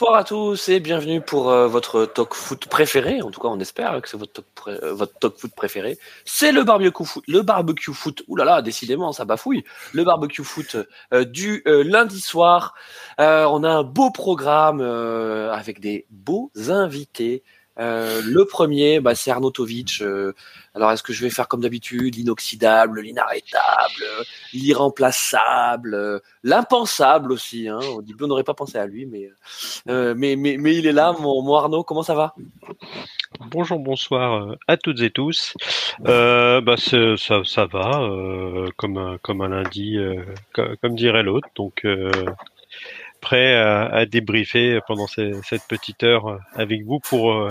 Bonsoir à tous et bienvenue pour euh, votre talk foot préféré. En tout cas, on espère que c'est votre, euh, talk foot préféré. C'est le barbecue foot. Le barbecue foot. Ouh là là, décidément, ça bafouille. Le barbecue foot euh, du euh, lundi soir. On a un beau programme avec des beaux invités. Euh, le premier, bah, c'est Arnaud Tovic. Euh, alors, est-ce que je vais faire comme d'habitude, l'inoxydable, l'inarrêtable, l'irremplaçable, euh, l'impensable aussi. Hein. Début, on n'aurait pas pensé à lui, mais, mais, mais, mais il est là, mon, mon Arnaud. Comment ça va? Bonjour, bonsoir à toutes et tous. Bah, ça, ça va, comme, comme un lundi, euh, co- comme, dirait l'autre. Donc, prêt à, à débriefer pendant ces- cette petite heure avec vous pour euh,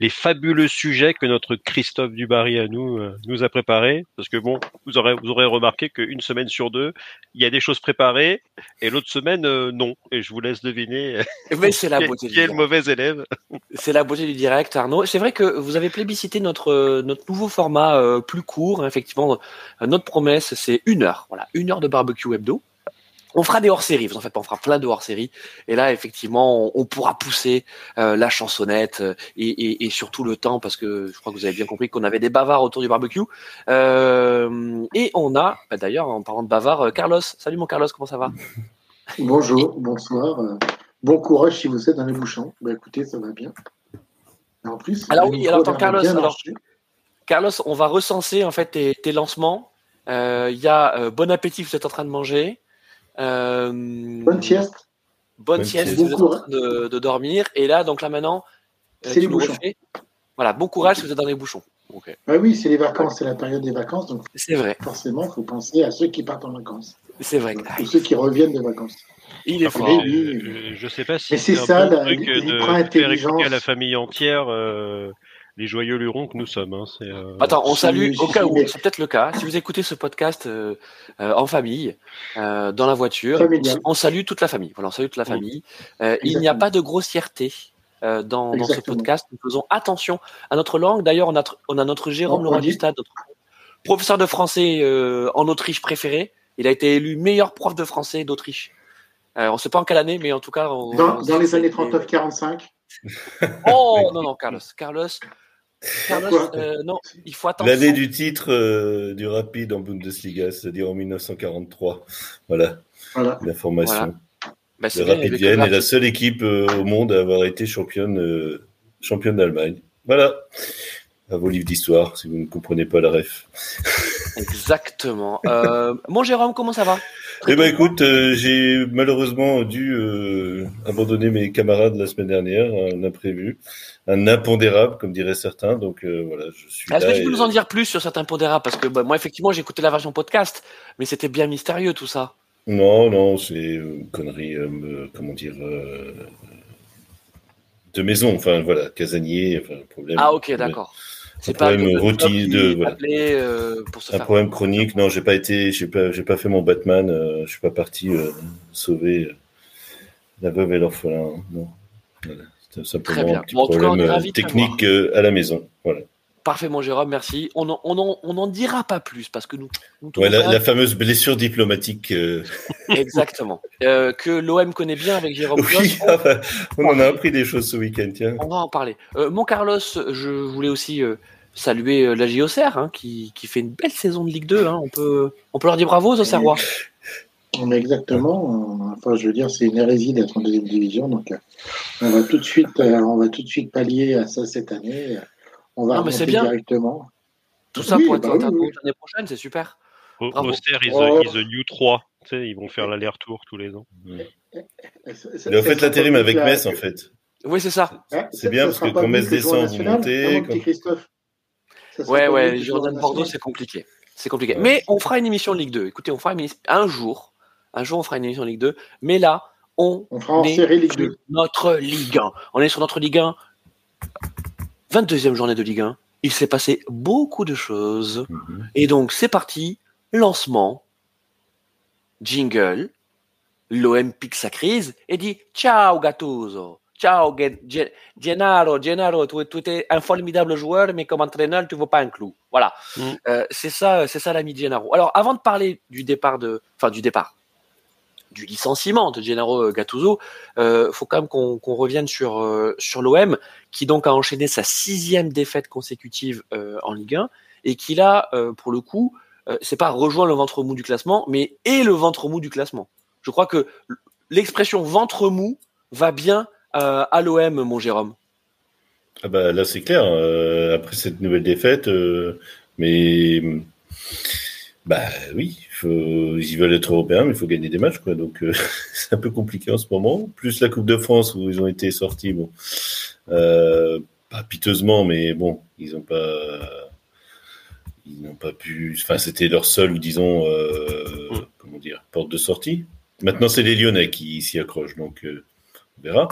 les fabuleux sujets que notre Christophe Dubarry à nous euh, nous a préparés. Parce que bon, vous aurez, vous aurez remarqué qu'une semaine sur deux, il y a des choses préparées et l'autre semaine, euh, non. Et je vous laisse deviner Mais c'est la qui est- beauté qui du est le mauvais élève. C'est la beauté du direct, Arnaud. C'est vrai que vous avez plébiscité notre euh, notre nouveau format euh, plus court. effectivement, Euh, notre promesse, c'est une heure. Voilà, une heure de barbecue hebdo. On fera des hors-séries, vous en faites pas, on fera plein de hors-séries. Et là, effectivement, on, on pourra pousser euh, la chansonnette euh, et, et, et surtout le temps, parce que je crois que vous avez bien compris qu'on avait des bavards autour du barbecue. Euh, et on a, bah, d'ailleurs, en parlant de bavards, Carlos. Salut mon Carlos, comment ça va? Bonjour, bonsoir. Bon courage si vous êtes dans les bouchons. Bah, écoutez, ça va bien. Et en plus, Alors oui, alors attends, Carlos, alors-. Carlos, on va recenser en fait tes, tes lancements. Euh, Il y a bon appétit, vous êtes en train de manger. Euh, Bonne sieste. Bonne sieste, vous êtes en train de, de dormir. Et là, donc là maintenant, euh, C'est les bouchons. refais. Voilà, bon courage si vous êtes dans les bouchons. Bah oui, c'est les vacances, c'est la période des vacances, donc C'est vrai, forcément, il faut penser à ceux qui partent en vacances. c'est vrai. Ou ceux qui reviennent de vacances. Il est Après, fort. oui, euh, oui. je sais pas si Mais c'est un ça, bon la- truc de points faire écouter à la famille entière euh, les joyeux lurons que nous sommes. Hein, c'est, euh, Attends, on salue au cas où, c'est peut-être le cas. Si vous écoutez ce podcast euh, euh, en famille, euh, dans la voiture, on salue toute la famille. Voilà, on salue toute la famille. Euh, il n'y a pas de grossièreté euh, dans, dans ce podcast. Nous faisons attention à notre langue. D'ailleurs, on a, tr- on a notre Jérôme Laurent on dit- du Stade, notre professeur de français euh, en Autriche préféré. Il a été élu meilleur prof de français d'Autriche. Euh, on ne sait pas en quelle année, mais en tout cas. on- Dans, on dans les années ça a été- 39-45, Oh non, non, Carlos. Carlos, Carlos euh, non, il faut attention. L'année du titre euh, du Rapide en Bundesliga, c'est-à-dire en 1943. Voilà, voilà. l'information. Voilà. Bah, Le bien, Rapid Vienne est la seule équipe euh, au monde à avoir été championne, euh, championne d'Allemagne. Voilà. À vos livres d'histoire, si vous ne comprenez pas la ref. Exactement. Euh, mon Jérôme, comment ça va? Eh ben écoute, euh, j'ai malheureusement dû euh, abandonner mes camarades la semaine dernière, un imprévu, un impondérable, comme diraient certains. Donc euh, voilà, je suis Est-ce que tu peux et- nous en dire plus sur certains pondérables Parce que bah, moi, effectivement, j'ai écouté la version podcast, mais c'était bien mystérieux tout ça. Non, non, c'est une connerie, me- comment dire, de maison. Enfin voilà, casanier, enfin problème. Ah, ok, d'accord. C'est problème routine job de- voilà. euh, pour se Un faire. problème chronique. Non, j'ai pas été, j'ai pas, j'ai pas fait mon Batman. euh, je suis pas parti euh, sauver euh, la veuve et l'orphelin. hein, Non, voilà. C'était simplement un petit cas, problème technique à la maison. Voilà. Parfait, mon Jérôme, merci. On n'en on en, on en dira pas plus parce que nous. nous Ouais, la, fameuse blessure diplomatique. euh, Exactement. Euh, que l'OM connaît bien avec Jérôme Oui, ah bah, on en a appris des choses ce week-end, tiens. On va en parler. Euh, mon Carlos, je voulais aussi euh, saluer euh, la JOCR hein, qui, qui fait une belle saison de Ligue 2. Hein. On, peut, on peut leur dire bravo aux Auxerrois. Exactement. Enfin, je veux dire, c'est une hérésie d'être en deuxième division. Donc, euh, on va tout de suite, euh, on va tout de suite pallier à ça cette année. On va Non, mais c'est remonter bien. directement. Tout ça Oui, pour être bah en oui, international oui. l'année prochaine, c'est super. Au- Bravo. Auster is, Oh. the, is the new 3. Tu sais, ils vont faire l'aller-retour tous les ans. Il a fait l'intérim avec Metz, en fait. Oui, c'est ça. C'est bien, parce que quand Metz descend, vous montez, Christophe. Ouais, ouais, en de Bordeaux, c'est compliqué. C'est compliqué. Ouais. Mais on fera une émission Ligue 2. Écoutez, on fera une émission... un jour. Un jour, on fera une émission Ligue 2. Mais là, on On fera en est série Ligue sur 2. notre Ligue 1. On est sur notre Ligue 1. 22e journée de Ligue 1. Il s'est passé beaucoup de choses. Mhm. Et donc, c'est parti. Lancement. Jingle. L'OM pique sa crise et dit Ciao Gattuso. Ciao Gen- Gen- Gennaro. Gennaro, tu, tu es un formidable joueur, mais comme entraîneur, tu ne vaux pas un clou. Voilà. Mm. Euh, c'est ça, c'est ça l'ami Gennaro. Alors, avant de parler du départ de, enfin du départ, du licenciement de Gennaro Gattuso, euh, faut quand même qu'on revienne sur euh, l'OM qui donc a enchaîné sa sixième défaite consécutive euh, en Ligue 1 et qui là, euh, pour le coup, c'est pas rejoint le ventre mou du classement, mais est le ventre mou du classement. Je crois que l'expression ventre mou va bien à l'OM, mon Jérôme. Ah bah là c'est clair. après cette nouvelle défaite, mais bah oui, faut, ils veulent être européens, mais il faut gagner des matchs, quoi. Donc euh, c'est un peu compliqué en ce moment. Plus la Coupe de France où ils ont été sortis, bon, euh, pas piteusement, mais bon, ils n'ont pas, ils n'ont pas pu. Enfin, c'était leur seul, disons, euh, comment dire, porte de sortie. Maintenant, c'est les Lyonnais qui s'y accrochent, donc. Euh, verra.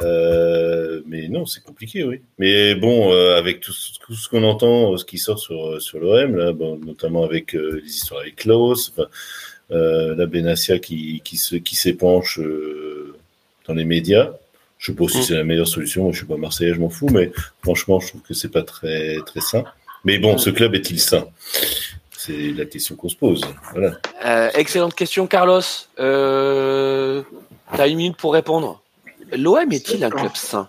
Euh, mais non, c'est compliqué, oui. Mais bon, euh, avec tout, tout ce qu'on entend, euh, ce qui sort sur, sur l'OM, là, bon, notamment avec les histoires avec Klaus, enfin, la Benassia qui, qui, se, qui s'épanche dans les médias. Je sais pas si mm. c'est la meilleure solution. Je suis pas Marseillais, je m'en fous, mais franchement, je trouve que c'est pas très, très sain. Mais bon, mm. ce club est-il sain? C'est la question qu'on se pose. Voilà. excellente question, Carlos. Euh, tu as une minute pour répondre? L'OM est-il un club sain?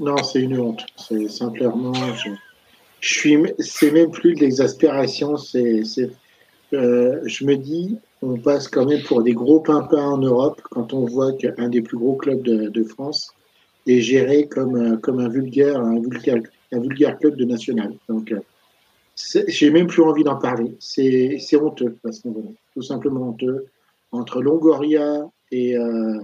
Non, c'est une honte. C'est simplement. Je, suis. C'est même plus de l'exaspération. C'est. Euh, je me dis, on passe quand même pour des gros pimpins en Europe quand on voit qu'un des plus gros clubs de, France est géré comme, comme un vulgaire, un vulgaire, un vulgaire club de national. Donc, euh, j'ai même plus envie d'en parler. C'est honteux, parce tout simplement honteux. Entre Longoria et, euh,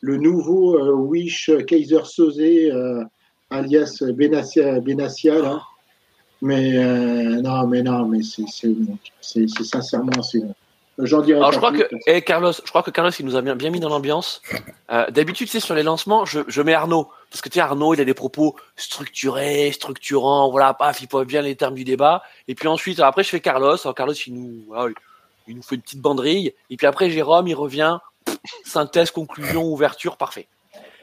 le nouveau euh, Wish Kaiser Soze, euh, alias Benassia, Benassia là. Mais euh, non, mais non, mais c'est sincèrement, c'est. J'en dirais Alors, je crois que, eh, Carlos, je crois que Carlos, il nous a bien, bien mis dans l'ambiance. D'habitude, c'est sur les lancements, je, je mets Arnaud. Parce que tu sais, Arnaud, il a des propos structurés, structurants, voilà, paf, il pose bien les termes du débat. Et puis ensuite, après, je fais Carlos. Alors, Carlos, il nous, il nous fait une petite banderille. Et puis après, Jérôme, il revient synthèse, conclusion, ouverture, parfait.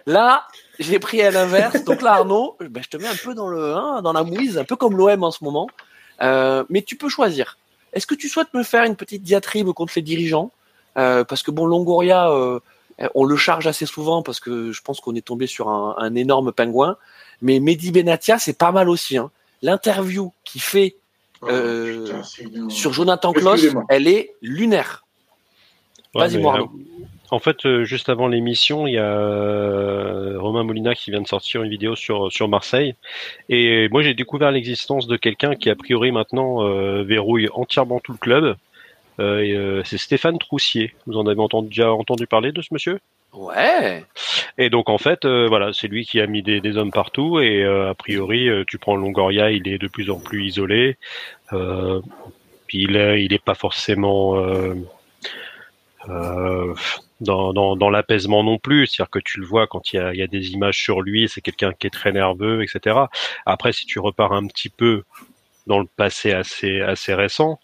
Là, j'ai pris à l'inverse. Donc là, Arnaud, ben, je te mets un peu dans le, hein, dans la mouise, un peu comme l'OM en ce moment. Euh, mais tu peux choisir. Est-ce que tu souhaites me faire une petite diatribe contre les dirigeants? Euh, Parce que bon, Longoria, euh, on le charge assez souvent parce que je pense qu'on est tombé sur un, énorme pingouin. Mais Mehdi Benatia, c'est pas mal aussi. Hein. L'interview qu'il fait oh, sur Jonathan Kloss, elle est lunaire. Vas-y, moi. En fait, euh, juste avant l'émission, il y a euh, Romain Molina qui vient de sortir une vidéo sur sur Marseille. Et moi, j'ai découvert l'existence de quelqu'un qui a priori maintenant euh, verrouille entièrement tout le club. c'est Stéphane Troussier. Vous en avez entendu, déjà entendu parler de ce monsieur? Ouais. Et donc en fait, voilà, c'est lui qui a mis des, hommes partout. Et a priori, tu prends Longoria, il est de plus en plus isolé. puis il il est pas forcément euh, dans, dans, dans l'apaisement non plus. C'est-à-dire que tu le vois quand il y a, il y a des images sur lui, c'est quelqu'un qui est très nerveux, etc. Après, si tu repars un petit peu dans le passé assez assez récent,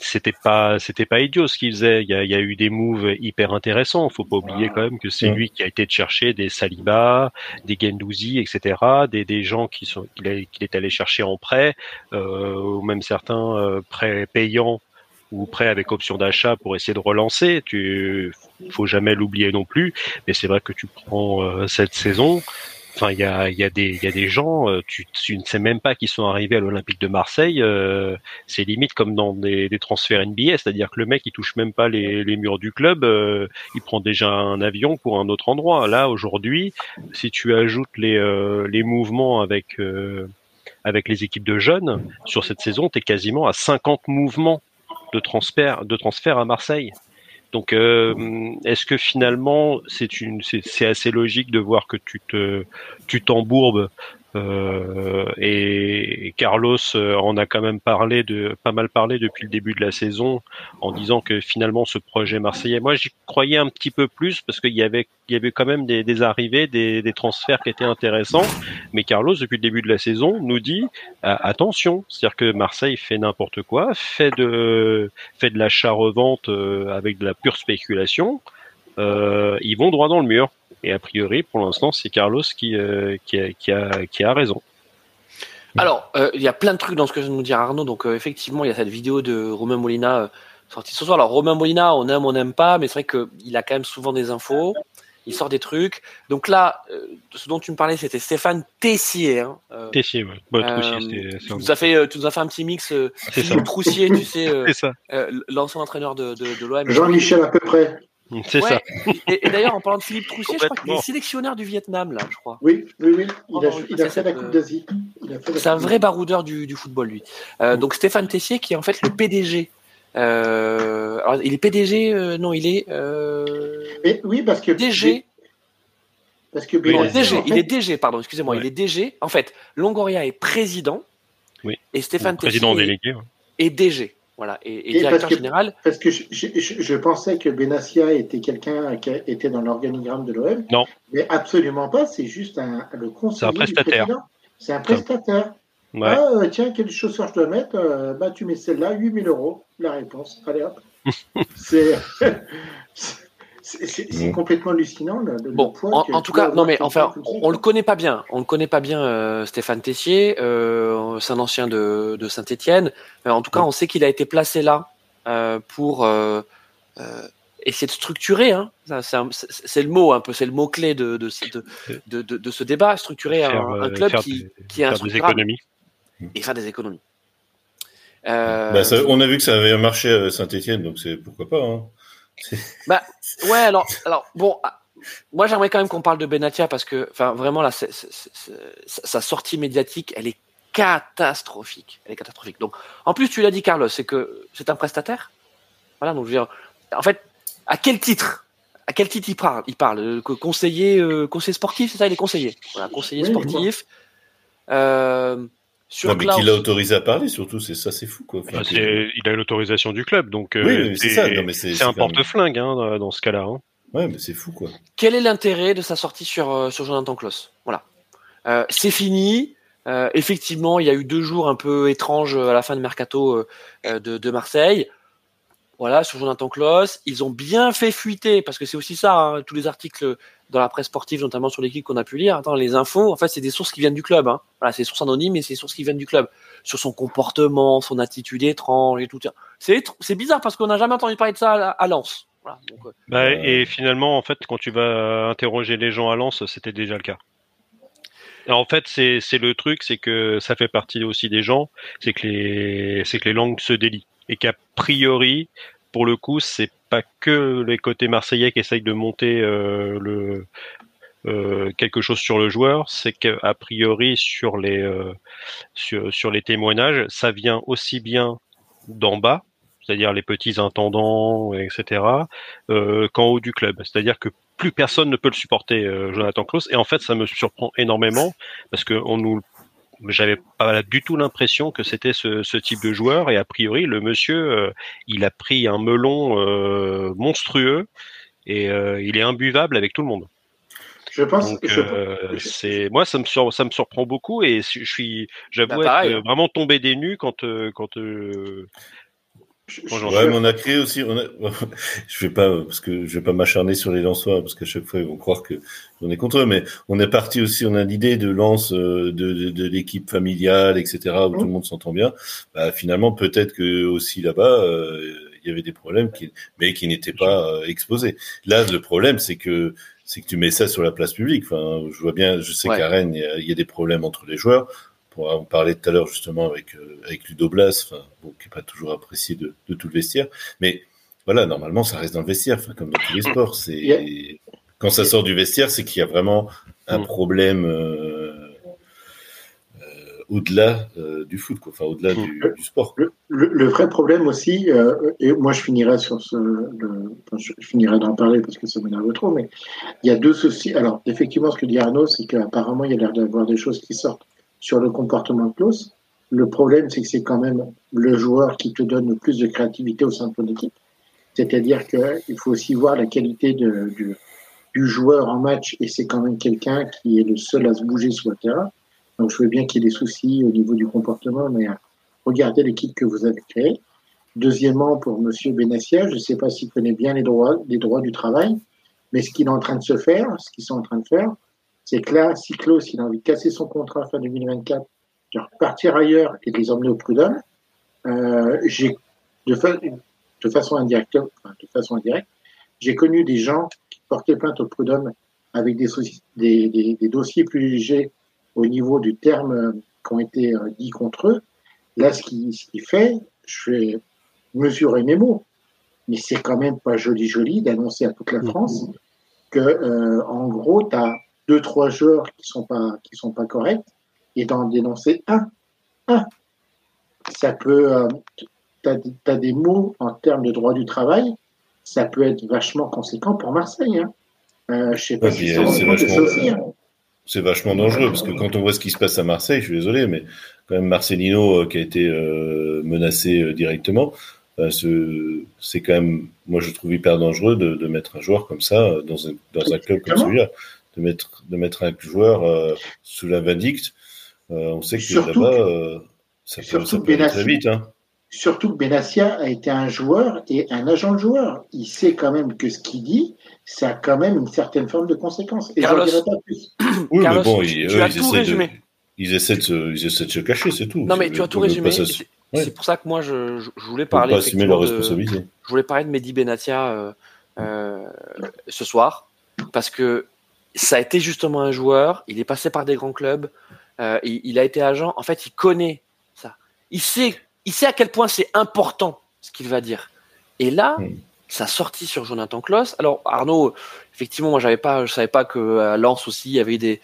c'était pas c'était pas idiot ce qu'il faisait. Il y, a, il y a, eu des moves hyper intéressants. Faut pas oublier quand même que c'est lui qui a été de chercher des Saliba, des Gendouzi, etc. Des, des gens qui sont qu'il est allé chercher en prêt, euh, ou même certains euh, prêts payants ou prêt avec option d'achat pour essayer de relancer. Tu faut jamais l'oublier non plus. Mais c'est vrai que tu prends euh, cette saison. Enfin, il y a, y, a des, y a des gens, euh, tu, tu, ne sais même pas qui sont arrivés à l'Olympique de Marseille. Euh, c'est limite comme dans des, des transferts NBA, c'est-à-dire que le mec il touche même pas les, les murs du club, il prend déjà un avion pour un autre endroit. Là aujourd'hui, si tu ajoutes les, les mouvements avec avec les équipes de jeunes sur cette saison, tu es quasiment à 50 mouvements de transfert, de transfert à Marseille. Donc, euh, est-ce que finalement, c'est assez logique de voir que tu te, tu t'embourbes et Carlos euh, en a quand même parlé de pas mal parlé depuis le début de la saison en disant que finalement ce projet marseillais, moi j'y croyais un petit peu plus parce qu'il y avait il y avait quand même des, des arrivées, des, des, transferts qui étaient intéressants. Mais Carlos depuis le début de la saison nous dit attention, c'est-à-dire que Marseille fait n'importe quoi, fait de fait de l'achat-revente euh, avec de la pure spéculation. Euh, ils vont droit dans le mur. Et a priori, pour l'instant, c'est Carlos qui, euh, qui, a, qui, a, qui, a, raison. Alors, euh, il y a plein de trucs dans ce que vient de nous dire Arnaud. Donc, euh, effectivement, il y a cette vidéo de Romain Molina sorti ce soir. Alors Romain Molina, on aime, on n'aime pas, mais c'est vrai qu'il a quand même souvent des infos. Il sort des trucs. Donc là, euh, ce dont tu me parlais, c'était Stéphane Tessier. Hein. Euh, Tessier, ouais. Bah, euh, tu, nous as fait, tu nous as fait un petit mix. Philippe Troussier, tu sais, l'ancien entraîneur de, de, de l'OM. Jean-Michel à peu près. C'est ça. Et, d'ailleurs, en parlant de Philippe Troussier, je crois qu'il est sélectionneur du Vietnam, là, je crois. Oui, oui, oui. Il a, il a fait la Coupe d'Asie. C'est un vrai baroudeur du, du football, lui. donc Stéphane Tessier, qui est en fait le PDG euh, alors, il est PDG euh, Non, il est. Euh, oui, parce que. DG. Parce que DG, il est DG, pardon, excusez-moi, il est DG. En fait, Longoria est président. Oui. Et Stéphane président délégué. est DG. Voilà, et, directeur général. Parce que je, je, pensais que Benassia était quelqu'un qui était dans l'organigramme de l'OM. Non. Mais absolument pas, c'est juste un, le conseiller. C'est un prestataire. C'est un prestataire. Ah, euh, tiens, quelle chaussure je dois mettre euh, Bah, tu mets celle-là, 8000 euros. La réponse. Allez hop. c'est. C'est complètement hallucinant le, bon, en, tout cas, non mais enfin, on, le connaît pas bien. On le connaît pas bien, euh, Stéphane Tessier. c'est un ancien de, de Saint-Étienne. en tout cas, on sait qu'il a été placé là pour essayer de structurer. Hein, c'est le mot un peu, c'est le mot clé de de, de, de, ce débat, structurer un, club qui, qui est un économies et faire des économies. Euh, bah, on a vu que ça avait marché à Saint-Etienne, donc c'est pourquoi pas. Hein. Bah, ouais, alors, alors bon, ah, moi j'aimerais quand même qu'on parle de Benatia parce que, enfin, vraiment là, sa sortie médiatique, elle est catastrophique. Elle est catastrophique. Donc, en plus, tu l'as dit, Carlos, c'est que c'est un prestataire. Voilà, donc je veux dire, en fait, à quel titre? À quel titre il parle? Il parle conseiller, euh, conseiller sportif, c'est ça? Il est conseiller. Voilà, conseiller sportif. Euh, sur non, mais qui l'a autorisé à parler, surtout, c'est ça, c'est fou, quoi. Enfin, il a l'autorisation du club, donc oui, c'est ça. C'est un porte-flingue hein, dans ce cas-là. Hein. Ouais, mais c'est fou, quoi. Quel est l'intérêt de sa sortie sur sur Jonathan Kloss Voilà, euh, c'est fini. Euh, effectivement, il y a eu deux jours un peu étranges à la fin de mercato de, de, Marseille. Voilà, sur Jonathan Kloss, ils ont bien fait fuiter parce que c'est aussi ça. Hein, tous les articles dans la presse sportive, notamment sur l'équipe qu'on a pu lire. Attends, les infos, en fait, c'est des sources qui viennent du club. Hein. Voilà, c'est des sources anonymes, mais c'est des sources qui viennent du club. Sur son comportement, son attitude étrange et tout. C'est, bizarre parce qu'on n'a jamais entendu parler de ça à, Lens. Voilà, euh, bah, et finalement, en fait, quand tu vas interroger les gens à Lens, c'était déjà le cas. en fait, c'est, le truc, c'est que ça fait partie aussi des gens, c'est que les, c'est que les langues se délient et qu'a priori, pour le coup, c'est pas que les côtés marseillais qui essayent de monter euh, le euh, quelque chose sur le joueur, c'est qu'a priori sur les euh, sur, les témoignages, ça vient aussi bien d'en bas, c'est-à-dire les petits intendants, etc., qu'en haut du club. C'est-à-dire que plus personne ne peut le supporter, Jonathan Klaus. Et en fait, ça me surprend énormément parce que on nous j'avais pas du tout l'impression que c'était ce, ce, type de joueur et a priori le monsieur euh, il a pris un melon euh, monstrueux et euh, il est imbuvable avec tout le monde. Je pense. Donc, c'est moi ça me ça me surprend beaucoup et je suis j'avoue bah, être vraiment tombé des nues quand quand Ouais, mais on a créé aussi. On a... je vais pas parce que je vais pas m'acharner sur les Lensois parce qu'à chaque fois ils vont croire que on est contre eux. Mais on est parti aussi. On a l'idée de lance euh, de, de, de l'équipe familiale, etc. où tout le monde s'entend bien. Bah, finalement, peut-être que aussi là-bas euh, il y avait des problèmes, qui... mais qui n'étaient pas euh, exposés. Là, le problème, c'est que c'est que tu mets ça sur la place publique. Enfin, je vois bien. Je sais qu'à Rennes, il y, a des problèmes entre les joueurs on parlait tout à l'heure justement avec, euh, avec Ludo Blas, bon, qui n'est pas toujours apprécié de, de, tout le vestiaire. Mais voilà, normalement, ça reste dans le vestiaire, comme dans tous les sports. C'est Quand ça sort du vestiaire, c'est qu'il y a vraiment un mm. problème euh, euh, au-delà du foot, quoi. enfin au-delà mm. du, du, sport. Le, vrai problème aussi, et moi je finirai sur ce, le, je, finirai d'en parler parce que ça m'énerve trop, mais il y a deux soucis. Alors effectivement, ce que dit Arnaud, c'est qu'apparemment il y a l'air d'avoir des choses qui sortent sur le comportement de Klaus. Le problème, c'est que c'est quand même le joueur qui te donne le plus de créativité au sein de ton équipe. C'est-à-dire qu'il faut aussi voir la qualité du, joueur en match et c'est quand même quelqu'un qui est le seul à se bouger sur le terrain. Donc je veux bien qu'il y ait des soucis au niveau du comportement, mais regardez l'équipe que vous avez créée. Deuxièmement, pour Monsieur Benassia, je ne sais pas s'il connaît bien les droits, les droits du travail, mais ce qu'il est en train de se faire, ce qu'ils sont en train de faire, c'est que là, si Klaus il a envie de casser son contrat fin 2024, de repartir ailleurs et de les emmener au prud'homme, euh, j'ai de de façon indirecte, de façon indirecte, j'ai connu des gens qui portaient plainte au prud'homme avec des, des, des, dossiers plus légers au niveau du terme qui ont été dit contre eux. Là, ce qui, ce qui fait, je vais mesurer mes mots, mais c'est quand même pas joli joli d'annoncer à toute la France que, euh, en gros, tu as deux, trois joueurs qui sont pas, qui sont pas corrects et d'en dénoncer un. Un. Ça peut, euh, tu as, des mots en termes de droit du travail, ça peut être vachement conséquent pour Marseille. Hein. Euh, je sais pas si c'est vachement, hein. c'est vachement dangereux parce que quand on voit ce qui se passe à Marseille, je suis désolé, mais quand même Marcelino euh, qui a été euh, menacé euh, directement, c'est quand même, moi je trouve hyper dangereux de, de mettre un joueur comme ça dans un, dans un club comme celui-là, de mettre, de mettre un joueur sous la vindicte. on sait que là-bas, ça peut, ça peut aller très vite. Hein. Surtout que Benassia a été un joueur et un agent de joueur. Il sait quand même que ce qu'il dit, ça a quand même une certaine forme de conséquence. Et Carlos, pas plus. Oui, mais bon, tu, tu as tout résumé. Ils essaient de se, ils essaient de se cacher, c'est tout. Non, mais tu as tout résumé. C'est pour ça que moi, je, je voulais parler. Pas assumer leur responsabilité. je voulais parler de Mehdi Benatia euh, euh, ce soir, parce que ça a été justement un joueur. Il est passé par des grands clubs. Euh, il, il, a été agent. En fait, il connaît ça. Il sait, il sait à quel point c'est important ce qu'il va dire. Et là, hmm. sa sortie sur Jonathan Kloss. Alors Arnaud, effectivement, moi, j'avais pas, je savais pas que à Lens aussi, il y avait des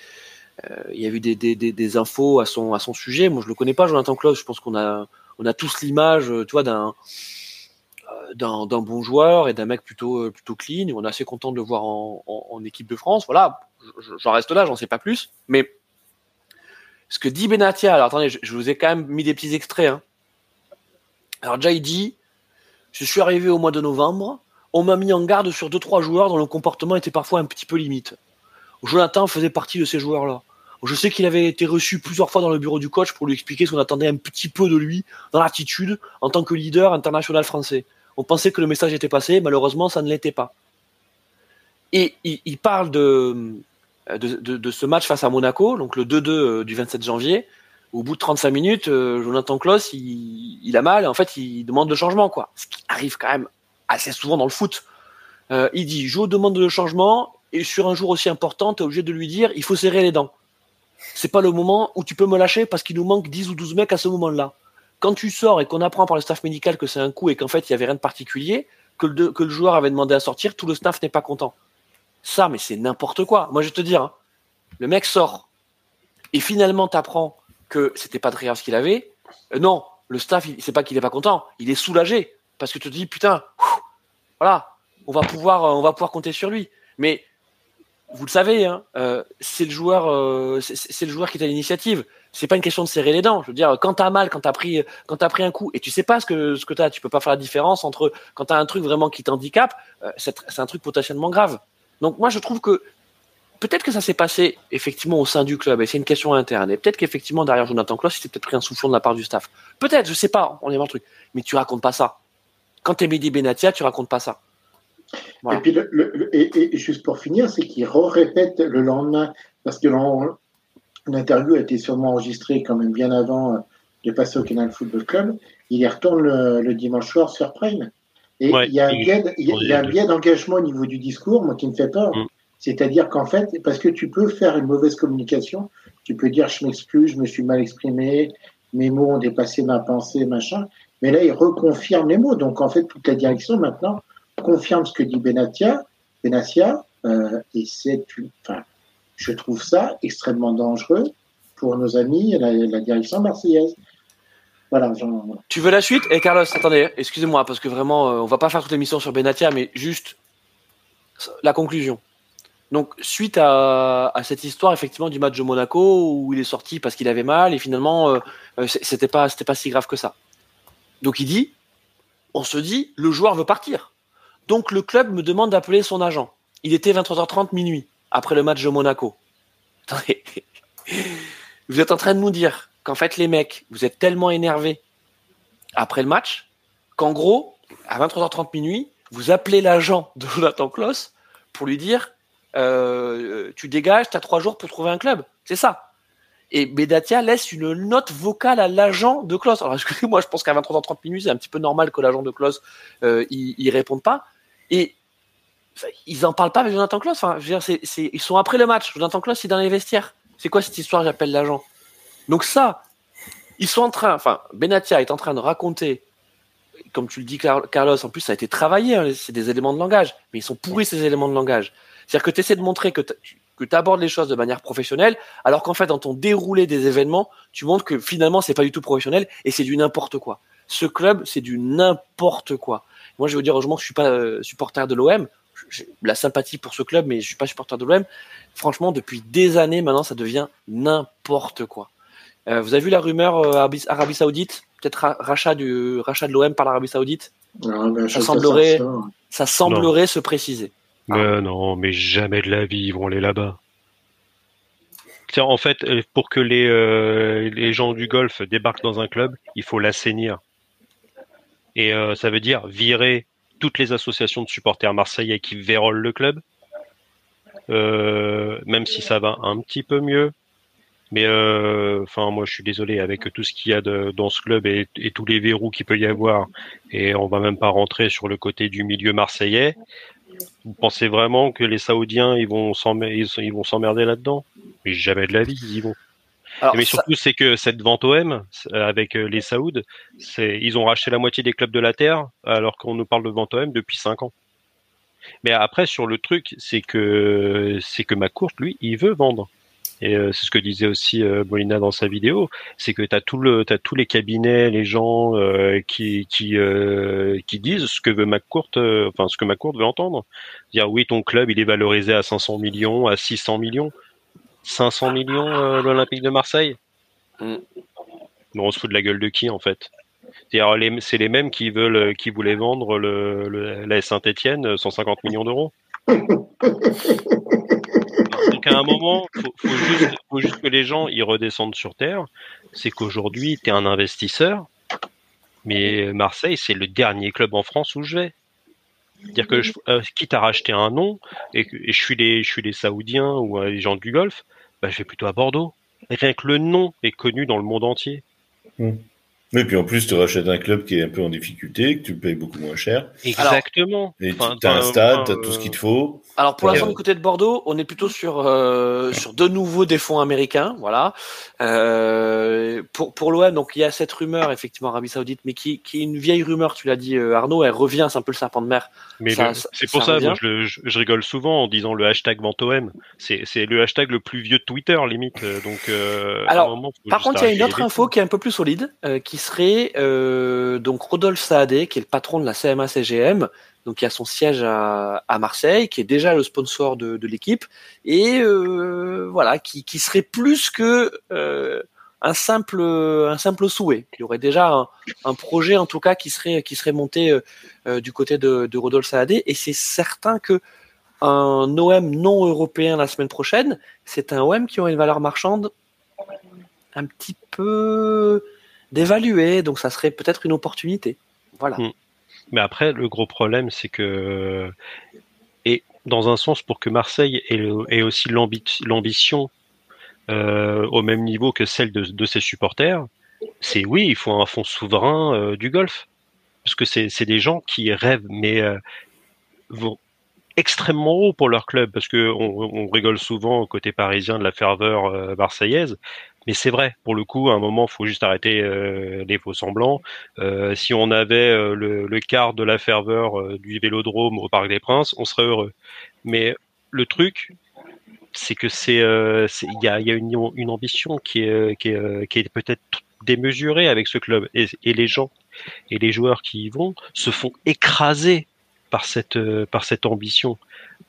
euh, il y a eu des, des, des, infos à son, à son sujet. Moi, je le connais pas, Jonathan Klaus. Je pense qu'on a, on a tous l'image, tu vois, d'un, euh, d'un, bon joueur et d'un mec plutôt, euh, plutôt clean. On est assez content de le voir en, équipe de France. Voilà, j'en reste là, j'en sais pas plus. Mais ce que dit Benatia, alors attendez, je, vous ai quand même mis des petits extraits. Hein. Alors déjà, il dit, je suis arrivé au mois de novembre, on m'a mis en garde sur deux trois joueurs dont le comportement était parfois un petit peu limite. Jonathan faisait partie de ces joueurs-là. Je sais qu'il avait été reçu plusieurs fois dans le bureau du coach pour lui expliquer ce qu'on attendait un petit peu de lui dans l'attitude en tant que leader international français. On pensait que le message était passé, malheureusement, ça ne l'était pas. Et il, parle de, ce match face à Monaco, donc le 2-2 euh, du 27 janvier. Au bout de 35 minutes, euh, Jonathan Kloss, il, a mal et en fait, il demande le changement, quoi. Ce qui arrive quand même assez souvent dans le foot. Euh, il dit, je demande le changement et sur un jour aussi important, tu es obligé de lui dire il faut serrer les dents. C'est pas le moment où tu peux me lâcher parce qu'il nous manque 10 ou 12 mecs à ce moment-là. Quand tu sors et qu'on apprend par le staff médical que c'est un coup et qu'en fait il y avait rien de particulier, que le, joueur avait demandé à sortir, tout le staff n'est pas content. Ça, mais c'est n'importe quoi. Moi, je te dire, hein, le mec sort et finalement t'apprends que c'était pas très grave ce qu'il avait. Euh, non, le staff, c'est pas qu'il est pas content, il est soulagé parce que tu te dis putain, voilà, on va pouvoir, on va pouvoir compter sur lui. Mais vous le savez, hein, euh, c'est le joueur, euh, c'est le joueur qui est à l'initiative. C'est pas une question de serrer les dents. Je veux dire, quand t'as mal, quand t'as pris, quand t'as pris un coup et tu sais pas ce que ce que t'as, tu peux pas faire la différence entre quand t'as un truc vraiment qui t'handicape, euh, c'est un truc potentiellement grave. Donc moi, je trouve que peut-être que ça s'est passé effectivement au sein du club et c'est une question interne. Et peut-être qu'effectivement derrière Jonathan Kloss, c'était peut-être pris un soufflon de la part du staff. Peut-être, je sais pas. On est dans le truc. Mais tu racontes pas ça. Quand t'es Mehdi Benatia, tu racontes pas ça. Et puis, le, et, juste pour finir, c'est qu'il répète le lendemain, parce que l'interview a été sûrement enregistrée quand même bien avant euh, de passer au Canal Football Club. Il y retourne le, dimanche soir sur Prime. Et il y a un biais, d'engagement au niveau du discours, moi, qui me fait peur. Mm. C'est-à-dire qu'en fait, parce que tu peux faire une mauvaise communication, tu peux dire je m'excuse, je me suis mal exprimé, mes mots ont dépassé ma pensée, machin. Mais là, il reconfirme les mots. Donc, en fait, toute la direction maintenant confirme ce que dit Benatia, Benatia, euh, et c'est, enfin, je trouve ça extrêmement dangereux pour nos amis la, la direction marseillaise. Voilà, Tu veux la suite? Et eh, Carlos, attendez, excusez-moi, parce que vraiment, euh, on va pas faire toute l'émission sur Benatia, mais juste la conclusion. Donc, suite à, cette histoire, effectivement, du match de Monaco, où il est sorti parce qu'il avait mal, et finalement, euh, euh c'était pas, pas si grave que ça. Donc, il dit, on se dit, le joueur veut partir. Donc le club me demande d'appeler son agent. Il était 23h30 minuit, après le match de Monaco. Vous êtes en train de nous dire qu'en fait les mecs, vous êtes tellement énervés après le match qu'en gros, à 23h30 minuit, vous appelez l'agent de Jonathan Kloss pour lui dire euh, tu dégages, tu as trois jours pour trouver un club. C'est ça. et Bedatia laisse une note vocale à l'agent de Klaus. Alors, moi, je pense qu'à 23h30 minutes, c'est un petit peu normal que l'agent de Klaus, euh, il, réponde pas. Ils en parlent pas avec Jonathan Klaus. Je veux dire, c'est, ils sont après le match. Jonathan Klaus, il est dans les vestiaires. C'est quoi cette histoire J'appelle l'agent? Donc ça, ils sont en train, Benatia est en train de raconter, comme tu le dis, Carlos, en plus, ça a été travaillé, hein, c'est des éléments de langage, mais ils sont pourris ces éléments de langage. C'est-à-dire que tu essaies de montrer que tu abordes les choses de manière professionnelle, alors qu'en fait, dans ton déroulé des événements, tu montres que finalement, c'est pas du tout professionnel et c'est du n'importe quoi. Ce club, c'est du n'importe quoi. Moi, je veux dire, heureusement que je suis pas euh, supporter de l'OM. J'ai la sympathie pour ce club, mais je suis pas supporter de l'OM. Franchement, depuis des années maintenant, ça devient n'importe quoi. Euh, vous avez vu la rumeur euh, Arabie, Saoudite? Peut-être rachat, du, rachat de l'OM par l'Arabie Saoudite? Ben, ça, semblerait, ça, semblerait se préciser. Mais non, mais jamais de la vie ils vont aller là-bas. En fait, euh, pour que les, les gens du golf débarquent dans un club, il faut l'assainir. Et ça veut dire virer toutes les associations de supporters marseillais qui vérolent le club, même si ça va un petit peu mieux, mais euh, enfin, moi, je suis désolé avec tout ce qu'il y a de, dans ce club et, tous les verrous qu'il peut y avoir. Et on va même pas rentrer sur le côté du milieu marseillais. Vous pensez vraiment que les Saoudiens ils vont s'emmerder là-dedans? Mais jamais de la vie ils y vont. Mais surtout, c'est que cette vente OM avec euh, les Saouds, c'est ils ont racheté la moitié des clubs de la terre, alors qu'on nous parle de vente OM depuis 5 ans. Mais après, sur le truc, c'est que c'est que McCourt, lui, il veut vendre. Et euh, c'est ce que disait aussi euh, Molina dans sa vidéo, c'est que tu as tout le as tous les cabinets, les gens euh, qui qui qui disent ce que veut McCourt enfin ce que McCourt veut entendre. Dire oui, ton club, il est valorisé à 500 millions, à 600 millions. 500 millions l'Olympique de Marseille? Mm. on se fout de la gueule de qui en fait? C'est les mêmes qui veulent, qui voulaient vendre le, le la Saint-Étienne 150 millions d'euros. Donc à un moment, faut, faut, juste, que les gens y redescendent sur terre. C'est qu'aujourd'hui, tu es un investisseur, mais Marseille, c'est le dernier club en France où je vais. C'est-à-dire que euh, quitte à racheter un nom et, je suis les je suis les Saoudiens ou les gens du Golfe, bah, je vais plutôt à Bordeaux. rien que le nom est connu dans le monde entier. Mmh. Et puis en plus, tu rachètes un club qui est un peu en difficulté, que tu payes beaucoup moins cher. Exactement. et tu as un stade, tu as tout ce qu'il te faut. Alors pour l'instant du côté de Bordeaux, on est plutôt sur euh, sur de nouveaux des fonds américains, voilà. Euh, pour pour l'OM, donc il y a cette rumeur effectivement Arabie Saoudite, mais qui qui est une vieille rumeur, tu l'as dit euh, Arnaud, elle revient, c'est un peu le serpent de mer. Mais c'est pour ça, moi, je, je, rigole souvent en disant le hashtag VentoM. C'est c'est le hashtag le plus vieux de Twitter limite. Donc alors par contre il y a une autre info qui est un peu plus solide, qui serait donc Rodolphe Saadé, qui est le patron de la CMA CGM donc qui a son siège à, Marseille, qui est déjà le sponsor de, l'équipe, et euh, voilà, qui, serait plus que euh, un simple un simple souhait. Il y aurait déjà un, projet en tout cas qui serait qui serait monté euh, du côté de, de Rodolphe Saadé, et c'est certain que un OM non européen la semaine prochaine, c'est un OM qui aurait une valeur marchande un petit peu dévaluée, donc ça serait peut-être une opportunité. Voilà. Hmm. Mais après, le gros problème, c'est que, et dans un sens, pour que Marseille ait, aussi l'ambition euh, au même niveau que celle de, ses supporters, c'est oui, il faut un fonds souverain euh, du golf. Parce que c'est des gens qui rêvent, mais euh, vont extrêmement haut pour leur club. Parce que on, rigole souvent au côté parisien de la ferveur marseillaise. Mais c'est vrai, pour le coup, à un moment, faut juste arrêter euh, les faux semblants. Euh, si on avait euh, le, quart de la ferveur du Vélodrome au Parc des Princes, on serait heureux. Mais le truc, c'est que c'est, il y a, y a une, une, ambition qui est, qui est, qui est peut-être démesurée avec ce club, et, et les gens et les joueurs qui y vont se font écraser par cette par cette ambition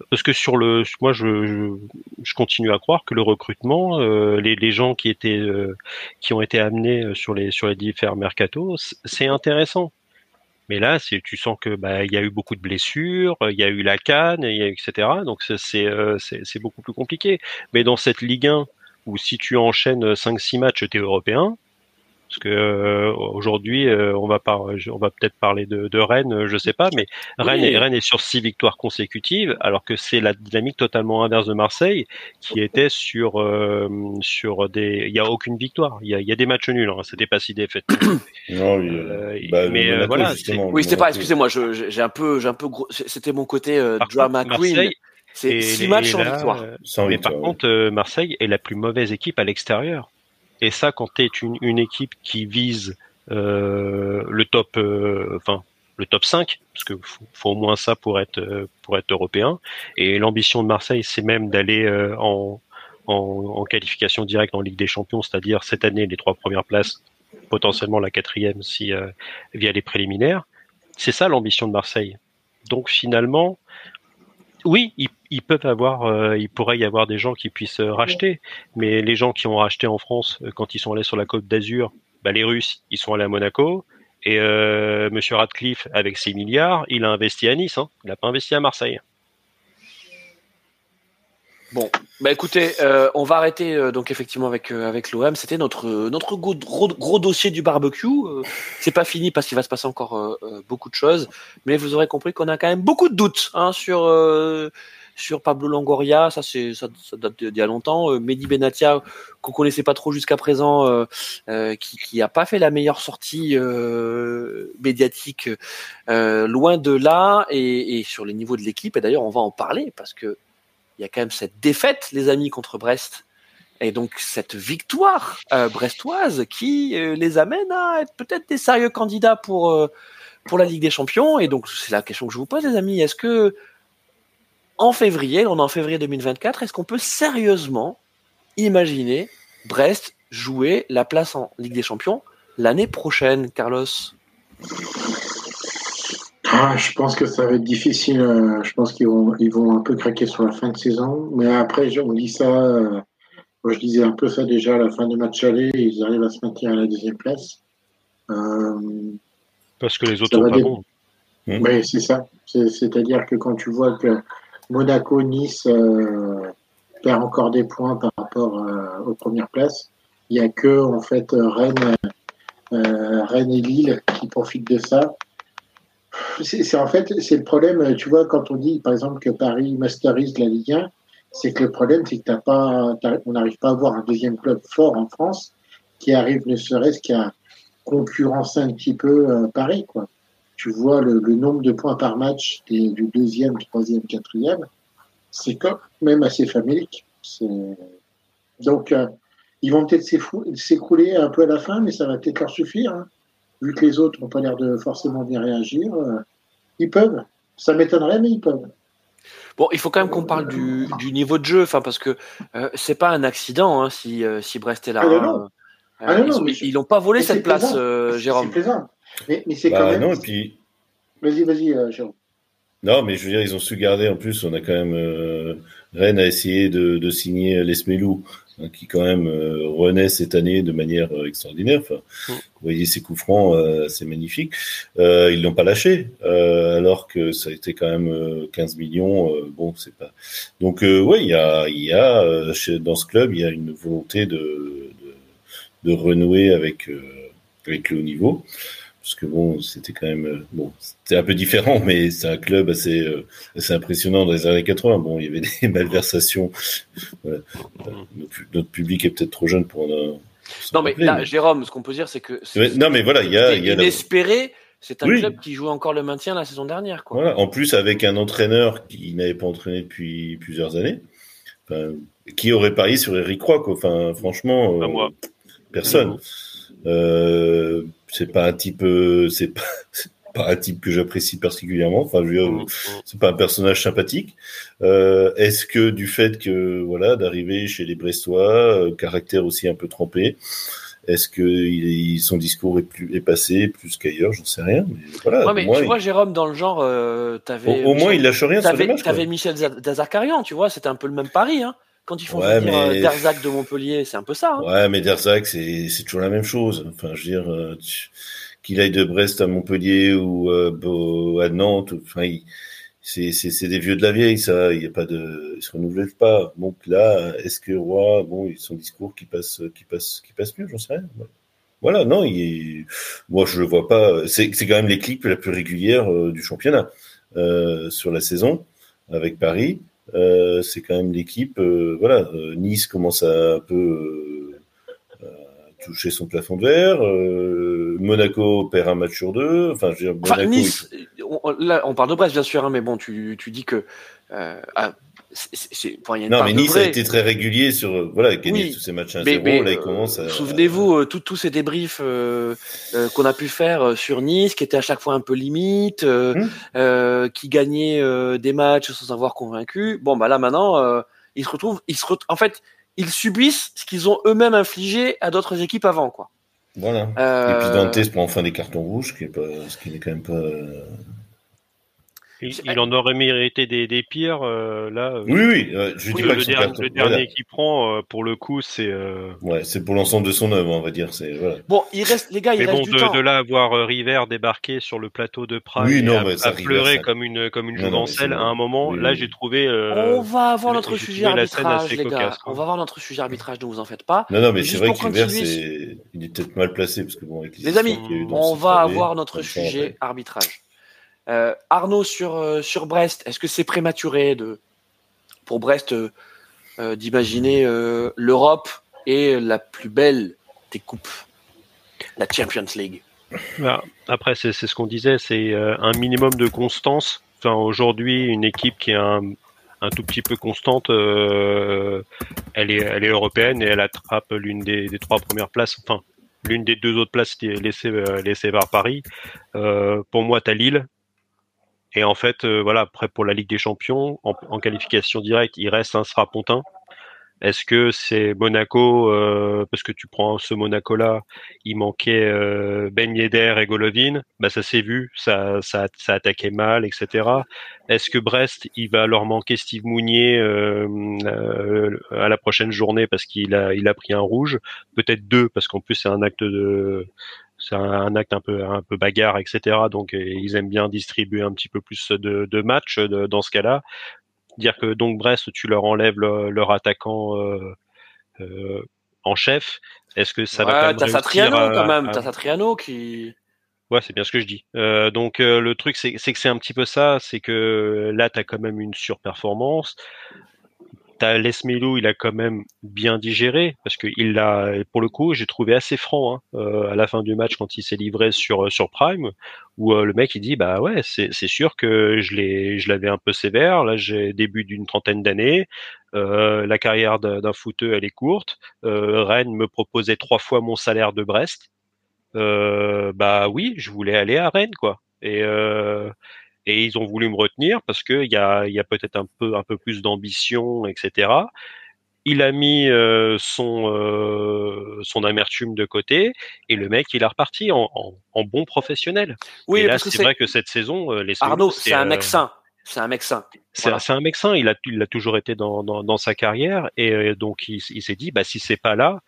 parce que sur le, moi je, je, continue à croire que le recrutement, euh, les, les, gens qui étaient, euh, qui ont été amenés euh, sur les sur les différents mercato, c'est intéressant. Mais là, c'est, tu sens que bah il y a eu beaucoup de blessures, il y a eu la canne, etc. Donc c'est beaucoup plus compliqué. Mais dans cette Ligue 1 où si tu enchaînes 5-6 matchs, t'es européen, Parce que euh, aujourd'hui, euh, on va pas, on va peut-être parler de, de, Rennes, je sais pas, mais Rennes, est, Rennes est sur six victoires consécutives, alors que c'est la dynamique totalement inverse de Marseille, qui était sur euh, sur des, il y a aucune victoire, il y a, il y a des matchs nuls, hein, c'était pas si défaite. non, oui, bah, mais voilà, oui, c'était pas, excusez-moi, j'ai un peu, j'ai un peu, c'était mon côté drama queen. C'est six matchs sans victoire. mais par contre, Marseille est la plus mauvaise équipe à l'extérieur. Et ça, quand tu es une, équipe qui vise euh, le top, euh, le top 5, parce que faut, au moins ça pour être pour être européen. Et l'ambition de Marseille, c'est même d'aller euh, en, en, en, qualification directe en Ligue des Champions, c'est-à-dire cette année les trois premières places, potentiellement la quatrième si euh, via les préliminaires. C'est ça l'ambition de Marseille. Donc finalement, oui, ils, peuvent avoir, euh, il pourrait y avoir des gens qui puissent euh, racheter, mais les gens qui ont racheté en France euh, quand ils sont allés sur la Côte d'Azur, bah, les Russes, ils sont allés à Monaco. Et euh, Monsieur Radcliffe, avec ses milliards, il a investi à Nice. Hein. Il n'a pas investi à Marseille. Bon, bah écoutez, euh, on va arrêter euh, donc effectivement avec euh, avec l'OM. C'était notre notre gros, gros, dossier du barbecue. c'est pas fini parce qu'il va se passer encore beaucoup de choses, mais vous aurez compris qu'on a quand même beaucoup de doutes hein, sur sur Pablo Longoria. Ça c'est ça, date d'il y a longtemps. Mehdi Benatia qu'on connaissait pas trop jusqu'à présent, qui qui a pas fait la meilleure sortie médiatique, loin de là et, et sur les niveaux de l'équipe. Et d'ailleurs on va en parler parce que il y a quand même cette défaite, les amis, contre Brest. Et donc cette victoire euh, brestoise qui euh, les amène à être peut-être des sérieux candidats pour, euh, pour la Ligue des Champions. Et donc c'est la question que je vous pose, les amis. Est-ce que en février, on est en février 2024, est-ce qu'on peut sérieusement imaginer Brest jouer la place en Ligue des Champions l'année prochaine, Carlos? Ah, je pense que ça va être difficile. Euh, je pense qu'ils vont, ils vont un peu craquer sur la fin de saison. Mais après, on dit ça. Euh, moi, je disais un peu ça déjà à la fin du match aller. Ils arrivent à se maintenir à la deuxième place. Euh, Parce que les autres sont pas bons. Mmh. Oui, c'est ça. C'est-à-dire que quand tu vois que Monaco, Nice perd encore des points par rapport aux premières places, il n'y a que en fait Rennes, Rennes et Lille qui profitent de ça c'est en fait c'est le problème. Tu vois, quand on dit par exemple que Paris masterise la Ligue 1, c'est que le problème c'est que pas, on n'arrive pas à avoir un deuxième club fort en France qui arrive ne serait-ce qu'à concurrencer un petit peu euh, Paris, quoi. Tu vois le, nombre de points par match des, du deuxième, troisième, quatrième, c'est quand même assez famélique. Donc, euh, ils vont peut-être s'écrouler un peu à la fin, mais ça va peut-être leur suffire. Hein vu que les autres n'ont pas l'air de forcément bien réagir, euh, ils peuvent. Ça m'étonnerait, mais ils peuvent. Bon, il faut quand même qu'on parle du, niveau de jeu, enfin parce que euh, c'est pas un accident hein, si, euh, si Brest est là. Ah, ah ils n'ont pas volé cette place, Jérôme. C'est plaisant. Mais, mais c'est bah, quand même. Non, et puis. Vas-y, vas-y, Jérôme. Non, mais je veux dire, ils ont su garder. En plus, on a quand même. Rennes a essayé de, de signer Lesmelou. Hein, qui quand même euh, renaît cette année de manière euh, extraordinaire. Enfin, mm. Vous voyez ces coups francs, euh, c'est magnifique. Euh, ils l'ont pas lâché, alors que ça a été quand même 15 millions. bon, c'est pas. Donc oui, il y a, il y a dans ce club, il y a une volonté de, de, de renouer avec avec le haut niveau parce que bon, c'était quand même euh, bon, c'était un peu différent, mais c'est un club assez, euh, assez impressionnant dans les années 80. Bon, il y avait des malversations. Voilà. Notre, public est peut-être trop jeune pour en. Non, mais là, Jérôme, ce qu'on peut dire, c'est que non, mais voilà, il y a, il y a inespéré. C'est un club qui jouait encore le maintien la saison dernière. Quoi. Voilà. En plus, avec un entraîneur qui n'avait pas entraîné depuis plusieurs années, enfin, qui aurait parié sur Eric Roy, quoi. Enfin, franchement, euh, personne. Euh, c'est pas un type, euh, c'est pas, pas, un type que j'apprécie particulièrement. Enfin, je veux dire, mm, c'est pas un personnage sympathique. Euh, Est-ce que du fait que voilà d'arriver chez les Brestois, caractère aussi un peu trempé, est-ce que il, son discours est plus est passé plus qu'ailleurs? J'en sais rien. Mais voilà. Ouais, mais tu vois, Jérôme, dans le genre, euh, t'avais. Au, au moins, il lâche rien. T'avais Michel Dazakarian, tu vois, c'était un peu le même pari. Hein. Quand ils font ouais, venir mais... Derzac de Montpellier, c'est un peu ça. Hein. Ouais, mais Derzac, c'est c'est toujours la même chose. Enfin, je veux dire, euh, qu'il aille de Brest à Montpellier ou euh, à Nantes, enfin, c'est c'est des vieux de la vieille, ça. Il y a pas de, ils se renouvellent pas. Donc là, est-ce que Roi, bon, son discours qui passe, qui passe, qui passe mieux, j'en sais rien. voilà, non, il moi je le vois pas. C'est quand même l'équipe la plus régulière du championnat sur la saison avec Paris. C'est quand même l'équipe. voilà, Nice commence à un peu toucher son plafond de verre. Monaco perd un match sur deux. Enfin, je veux dire, nice, on, là, on parle de Brest bien sûr, hein, mais bon, tu, tu dis que non, mais Nice a été très régulier sur euh, voilà, gagner tous ces matchs 1-0. Là, il commence à... Souvenez-vous, euh, tous ces débriefs euh, qu'on a pu faire sur Nice, qui étaient à chaque fois un peu limite, hmm. qui gagnait des matchs sans avoir convaincu. Bon, bah là maintenant, ils se retrouvent, ils se en fait, ils subissent ce qu'ils ont eux-mêmes infligé à d'autres équipes avant, quoi. Voilà. Et puis Dante se prend enfin des cartons rouges, ce qui n'est quand même pas il, en aurait mérité des, des pires, euh, là. Euh, oui, oui, euh, je dis pas le, dernier, le dernier qu'il prend, pour le coup, c'est. Ouais, c'est pour l'ensemble de son œuvre, on va dire. C'est voilà. Bon, il reste, les gars, il mais reste bon, du de, temps. de là avoir River débarquer sur le plateau de Prague, oui, non, à, pleurer comme une comme une jouvencelle à un moment, là, j'ai trouvé. on va avoir notre sujet arbitrage, les gars. On va avoir notre sujet arbitrage, ne vous en faites pas. Non, non, mais c'est vrai que River, c'est, il est peut-être mal placé parce que bon, les amis, on va avoir notre sujet arbitrage. Euh, Arnaud sur, euh, sur Brest, est-ce que c'est prématuré de, pour Brest euh, d'imaginer l'Europe et la plus belle des coupes, la Champions League? Bah, Après, c'est ce qu'on disait, c'est un minimum de constance. Aujourd'hui, une équipe qui est un, un tout petit peu constante, elle, est, elle est européenne et elle attrape l'une des, des, trois premières places. Enfin, l'une des deux autres places laissées, laissées par Paris. pour moi, tu as Lille, et en fait, euh, voilà, après pour la Ligue des Champions, en, qualification directe, il reste un Strapontin. Est-ce que c'est Monaco euh, parce que tu prends ce Monaco-là, il manquait euh, Ben Yedder et Golovin, bah ça s'est vu, ça, ça, ça attaquait mal, etc. Est-ce que Brest, il va leur manquer Steve Mounier euh, à la prochaine journée parce qu'il a, il a pris un rouge, peut-être deux parce qu'en plus c'est un acte de c'est un, acte un peu un peu bagarre, etc. Donc ils aiment bien distribuer un petit peu plus de, de matchs dans ce cas-là. Dire que donc Brest, tu leur enlèves leur attaquant euh, euh, en chef. Est-ce que ça va quand même t'as Satriano quand même, t'as Satriano qui. Ouais, c'est bien ce que je dis. Euh, donc le truc, c'est que c'est un petit peu ça, c'est que là, tu as quand même une surperformance. T'as Lesmelou, il a quand même bien digéré parce que il pour le coup, j'ai trouvé assez franc hein, euh, à la fin du match quand il s'est livré sur sur Prime, où euh, le mec il dit bah ouais, c'est c'est sûr que je l'ai, je l'avais un peu sévère. Là, j'ai début d'une trentaine d'années. Euh, la carrière d'un footeux, elle est courte. Rennes me proposait trois fois mon salaire de Brest. bah oui, je voulais aller à Rennes quoi. Et et ils ont voulu me retenir parce qu'il y a, y a peut-être un peu, un peu plus d'ambition, etc. Il a mis euh, son, euh, son amertume de côté et le mec il est reparti en, en, bon professionnel. Oui, et là c'est vrai que cette saison, euh, les Arnaud, c'est un mec sain. C'est un mec sain. C'est un mec sain. Il a, il a toujours été dans, dans, dans sa carrière et donc il, il s'est dit, bah si c'est pas là,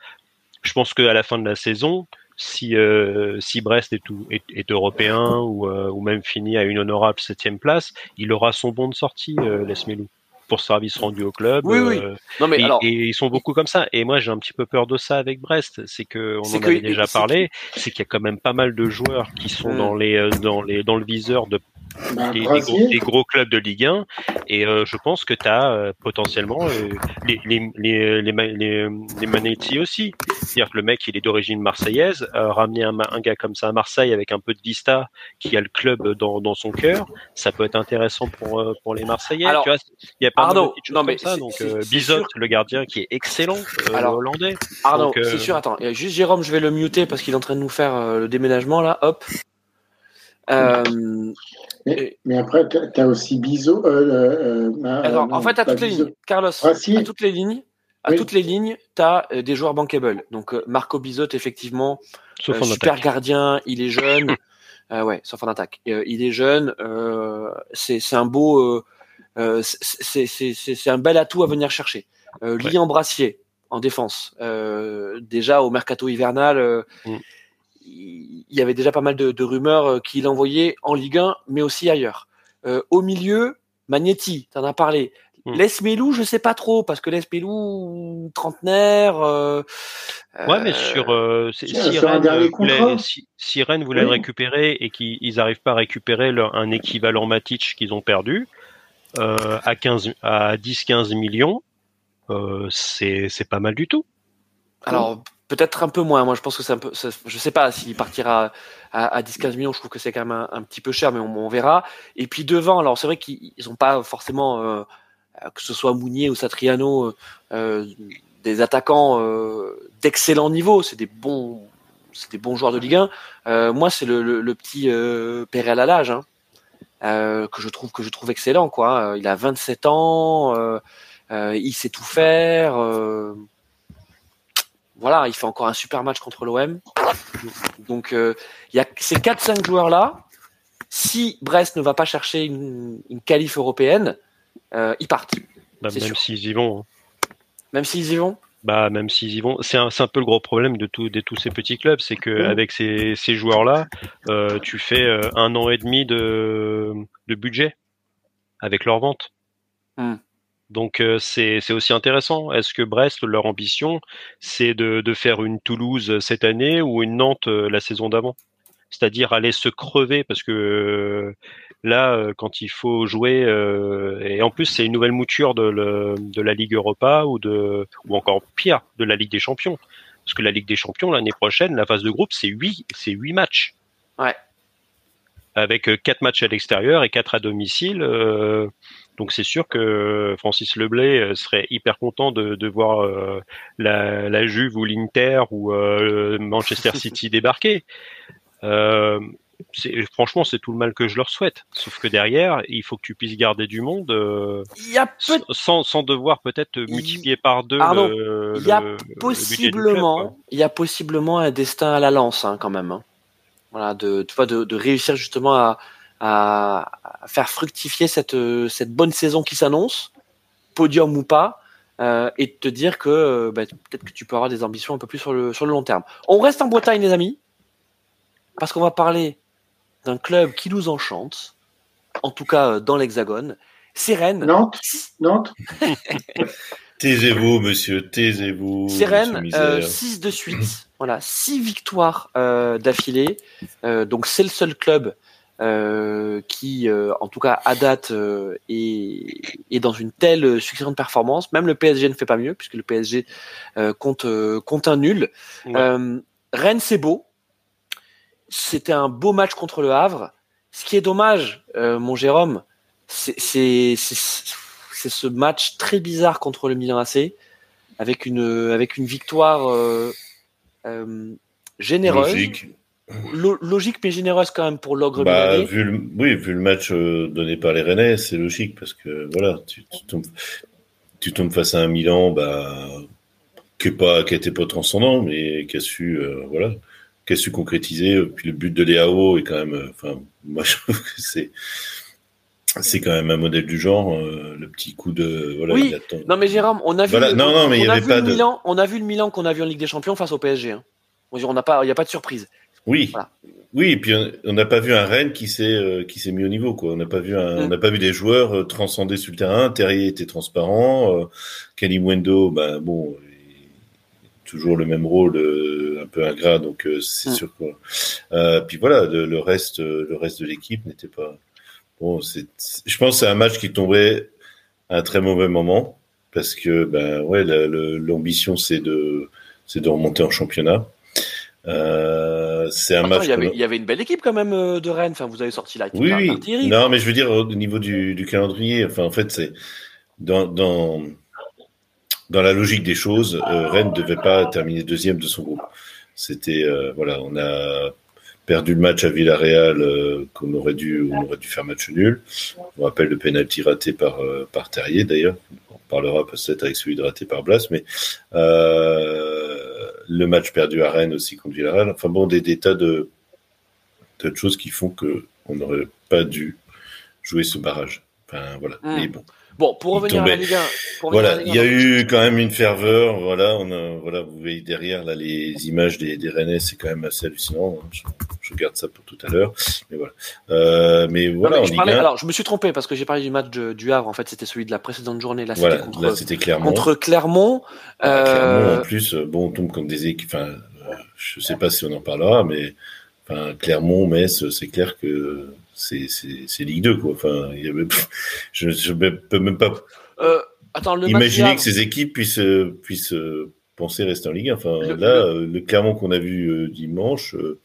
je pense qu'à la fin de la saison, si euh, si Brest est, tout, est, est européen ou, euh, ou même fini à une honorable septième place, il aura son bon de sortie, euh, Lesmelou, pour service rendu au club. Oui, oui. Euh, non, mais et, alors... et, ils sont beaucoup comme ça. Et moi, j'ai un petit peu peur de ça avec Brest. C'est que on en avait déjà parlé. C'est qu'il y a quand même pas mal de joueurs qui sont mm. dans les dans les dans le viseur de bah, des, des, gros, des, gros, clubs de Ligue 1 et euh, je pense que tu as euh, potentiellement euh, les, les, les, les, les, les Manetti aussi. C'est-à-dire que le mec, il est d'origine marseillaise, ramener un, un, gars comme ça à Marseille avec un peu de vista qui a le club dans, dans son cœur, ça peut être intéressant pour, pour les Marseillais. Alors, tu vois, il y a pas Arnaud, de non, mais comme ça. Donc, Bizot, le gardien qui est excellent, Alors, hollandais. Arnaud, c'est sûr, attends, juste Jérôme, je vais le muter parce qu'il est en train de nous faire le déménagement là, hop. Euh, mais, mais, après, tu as aussi Bizot. Euh, euh, Alors, en fait, à toutes les lignes, Carlos, à toutes les lignes, à oui. toutes les lignes, tu as des joueurs bankable. Donc, Marco Bizot, effectivement, sauf super gardien, il est jeune. ouais, sauf en attaque. il est jeune. c'est un beau. c'est un bel atout à venir chercher. Euh, ouais. Brassier en défense. déjà au mercato hivernal. Mm il y avait déjà pas mal de, de rumeurs qu'il envoyait en Ligue 1, mais aussi ailleurs. Euh, au milieu, Magnetti, tu en as parlé. Hmm. L'Esmelou, je sais pas trop parce que l'Esmelou trentenaire. Euh, ouais, mais sur euh, si, Rennes voulait, si, Rennes voulait le récupérer et qu'ils n'arrivent pas à récupérer leur, un équivalent Matic qu'ils ont perdu euh, à 15 à 10-15 millions, euh, c'est c'est pas mal du tout. Alors peut-être un peu moins. Moi, je pense que c'est un peu. je sais pas s'il partira à, à 10-15 millions. Je trouve que c'est quand même un, petit peu cher, mais on, verra. Et puis devant, alors c'est vrai qu'ils ont pas forcément euh, euh, que ce soit Mounier ou Satriano, euh, des attaquants d'excellent niveau, c'est des bons, c'est des bons joueurs de Ligue 1. moi, c'est le, petit euh, Pérez l'âge, hein, que je trouve que je trouve excellent. Quoi. Il a 27 ans, il sait tout faire. Voilà, il fait encore un super match contre l'OM. Donc, il y a ces 4-5 joueurs là. Si Brest ne va pas chercher une, une qualif européenne, euh, ils partent. Bah, même s'ils y vont. Hein. Même s'ils y vont bah, même s'ils y vont, c'est un, un, peu le gros problème de, tout, de tous ces petits clubs, c'est que avec ces, ces joueurs-là, euh, tu fais euh, un an et demi de, de budget avec leur vente. Hmm. Donc c'est aussi intéressant. Est-ce que Brest, leur ambition, c'est de, de, faire une Toulouse cette année ou une Nantes la saison d'avant? C'est-à-dire aller se crever parce que Là, euh, quand il faut jouer, euh, et en plus c'est une nouvelle mouture de, de, la Ligue Europa ou de, ou encore pire, de la Ligue des Champions. Parce que la Ligue des Champions l'année prochaine, la phase de groupe, c'est huit, c'est huit matchs. Ouais. Avec euh, quatre matchs à l'extérieur et quatre à domicile. donc c'est sûr que Francis Leblay serait hyper content de, de voir la, la Juve ou l'Inter ou Manchester City débarquer. Euh, franchement, c'est tout le mal que je leur souhaite. Sauf que derrière, il faut que tu puisses garder du monde euh, sans, sans, devoir peut-être multiplier par deux. il y a possiblement, il y a possiblement un destin à la lance hein, quand même. Hein. Voilà, de, tu vois, de, de réussir justement à, à, faire fructifier cette, cette bonne saison qui s'annonce, podium ou pas. Euh, et de te dire que euh, bah, peut-être que tu peux avoir des ambitions un peu plus sur le, sur le long terme. On reste en Bretagne, les amis, parce qu'on va parler d'un club qui nous enchante, en tout cas euh, dans l'Hexagone. C'est Rennes. Nantes. Nantes. taisez-vous, monsieur, taisez-vous. C'est Rennes, 6 euh, de suite. voilà, 6 victoires euh, d'affilée. donc c'est le seul club qui, en tout cas à date, est, est, dans une telle succession de performances. Même le PSG ne fait pas mieux, puisque le PSG compte, compte un nul. Rennes, c'est beau c'était un beau match contre le Havre. Ce qui est dommage, euh, mon Jérôme, c'est ce match très bizarre contre le Milan AC, avec une, avec une victoire euh, euh, généreuse. Logique. logique mais généreuse quand même pour l'ogre bah, vu Oui, vu le match donné par les Rennais, c'est logique parce que voilà, tu, tombes, tu tombes face à un Milan bah, qui n'a pas, transcendant, mais qui a su voilà, qui a su concrétiser. Puis le but de Léao est quand même, euh, enfin, moi je trouve que c'est c'est quand même un modèle du genre, euh, le petit coup de voilà. Oui. Non mais Jérôme, on a vu. le, non non mais il y avait pas de. Milan, on a vu le Milan qu'on a vu en Ligue des Champions face au PSG. Hein. On n'a pas, il y a pas de surprise. Oui. Oui, et puis on n'a pas vu un Rennes qui s'est euh, qui s'est mis au niveau quoi. On n'a pas vu un, on n'a pas vu des joueurs transcender sur le terrain. Terrier était transparent. Euh, Wendo, ben bon, toujours le même rôle euh, un peu ingrat, donc euh, c'est mm. sûr quoi. Euh, puis voilà, le, reste, le reste de l'équipe n'était pas. Bon, je pense que c'est un match qui tombait à un très mauvais moment parce que ben ouais, l'ambition c'est de c'est de remonter en championnat. c'est un match. Il y, avait, une belle équipe quand même de Rennes. Enfin, vous avez sorti la. Oui, oui. Non, mais je veux dire au niveau du, du calendrier. Enfin, en fait, c'est dans, dans dans la logique des choses, euh, Rennes ne devait pas terminer deuxième de son groupe. C'était euh, voilà, on a perdu le match à Villarreal euh, qu'on aurait dû on aurait dû faire match nul. On rappelle le penalty raté par par Terrier d'ailleurs. On parlera peut-être avec celui de raté par Blas, mais le match perdu à Rennes aussi contre Villarreal. Enfin bon, des, tas de, de choses qui font que on n'aurait pas dû jouer ce barrage. Enfin voilà. Mais bon. Bon, pour revenir à la Ligue 1. Voilà, il y a eu quand même une ferveur. Voilà, on a, voilà, vous voyez derrière là les images des, des Rennais, c'est quand même assez hallucinant. Je, je, garde ça pour tout à l'heure. Mais voilà. Euh, mais voilà. je parlais, alors, je me suis trompé parce que j'ai parlé du match du Havre. En fait, c'était celui de la précédente journée. Là, c'était contre, c'était Clermont. Contre Clermont. Euh... Clermont, en plus, bon, on tombe comme des équipes. Enfin, je sais pas si on en parlera, mais enfin, Clermont, Metz, c'est clair que c'est Ligue 2 quoi. Enfin, y avait, je, je peux même pas euh, attends, le imaginer que ces équipes puissent puissent penser rester en Ligue 1. Enfin, le, là, le, le Clermont qu'on a vu euh, dimanche. Euh,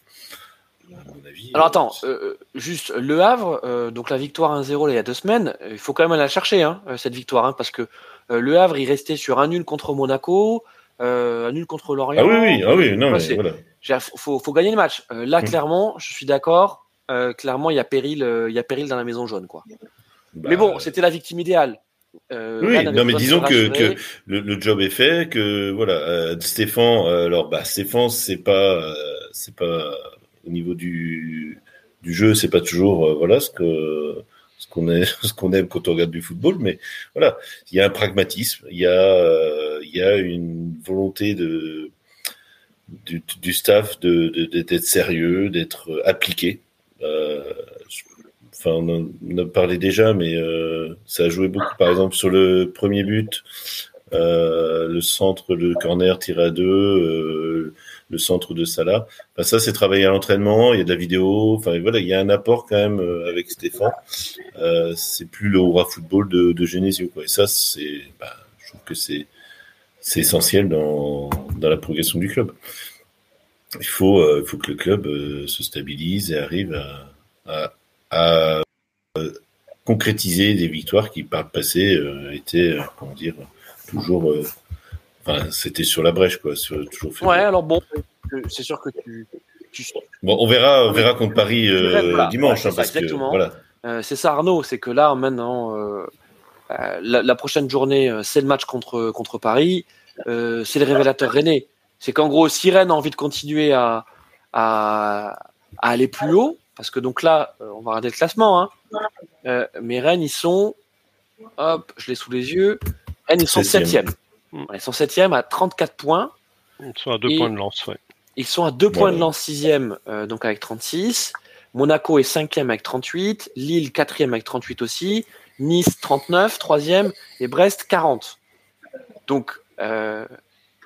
à mon avis, Alors attends, euh, juste le Havre, donc la victoire 1-0 il y a deux semaines, il faut quand même aller la chercher hein, cette victoire, hein, parce que le Havre il restait sur un nul contre Monaco, un nul contre Lorient. Ah oui, oui, ah oui, non, mais voilà. Faut, faut gagner le match. là, hum. clairement, je suis d'accord. Clairement, il y a péril, il y a péril dans la maison jaune, quoi. Bah, mais bon, c'était la victime idéale. Euh, oui, non, mais disons que, que le, le, job est fait, que voilà, euh, Stéphane, euh, alors bah Stéphane, c'est pas, euh, c'est pas au niveau du du jeu, c'est pas toujours euh, voilà ce que ce qu'on est, ce qu'on aime quand on regarde du football, mais voilà, il y a un pragmatisme, il y a il y a une volonté de du, du staff de d'être sérieux, d'être appliqué. On en a parlé déjà, mais euh, ça a joué beaucoup. Par exemple, sur le premier but, euh, le centre, le corner tiré à deux, euh, le centre de Salah. Ça, c'est travaillé à l'entraînement. Il y a de la vidéo. Enfin, voilà, il y a un apport quand même avec Stéphane. C'est plus le hurrah football de, de Genesio. Et ça, c'est, bah, je trouve que c'est, essentiel dans, la progression du club. Il faut, que le club se stabilise et arrive à à euh, concrétiser des victoires qui par le passé euh, étaient, euh, comment dire, toujours, enfin, c'était sur la brèche, quoi, sur, toujours fait. Ouais, alors bon, c'est sûr que tu, Bon, on verra, on verra contre Paris dimanche, hein, parce que voilà. c'est ça, Arnaud, c'est que là, maintenant, la, la, prochaine journée, c'est le match contre contre Paris. c'est le révélateur René. C'est qu'en gros, si Rennes a envie de continuer à, à, à aller plus haut, parce que donc là, euh, on va regarder le classement. Hein. Euh, mais Rennes, ils sont. Hop, je l'ai sous les yeux. Rennes, ils sont 7 Ils sont 7 à 34 points. Ils sont à 2 points de lance, ouais. Ils sont à 2 points de lance 6 euh, donc avec 36. Monaco est 5 avec 38. Lille 4 avec 38 aussi. Nice 39, 3 Et Brest 40. Donc, euh,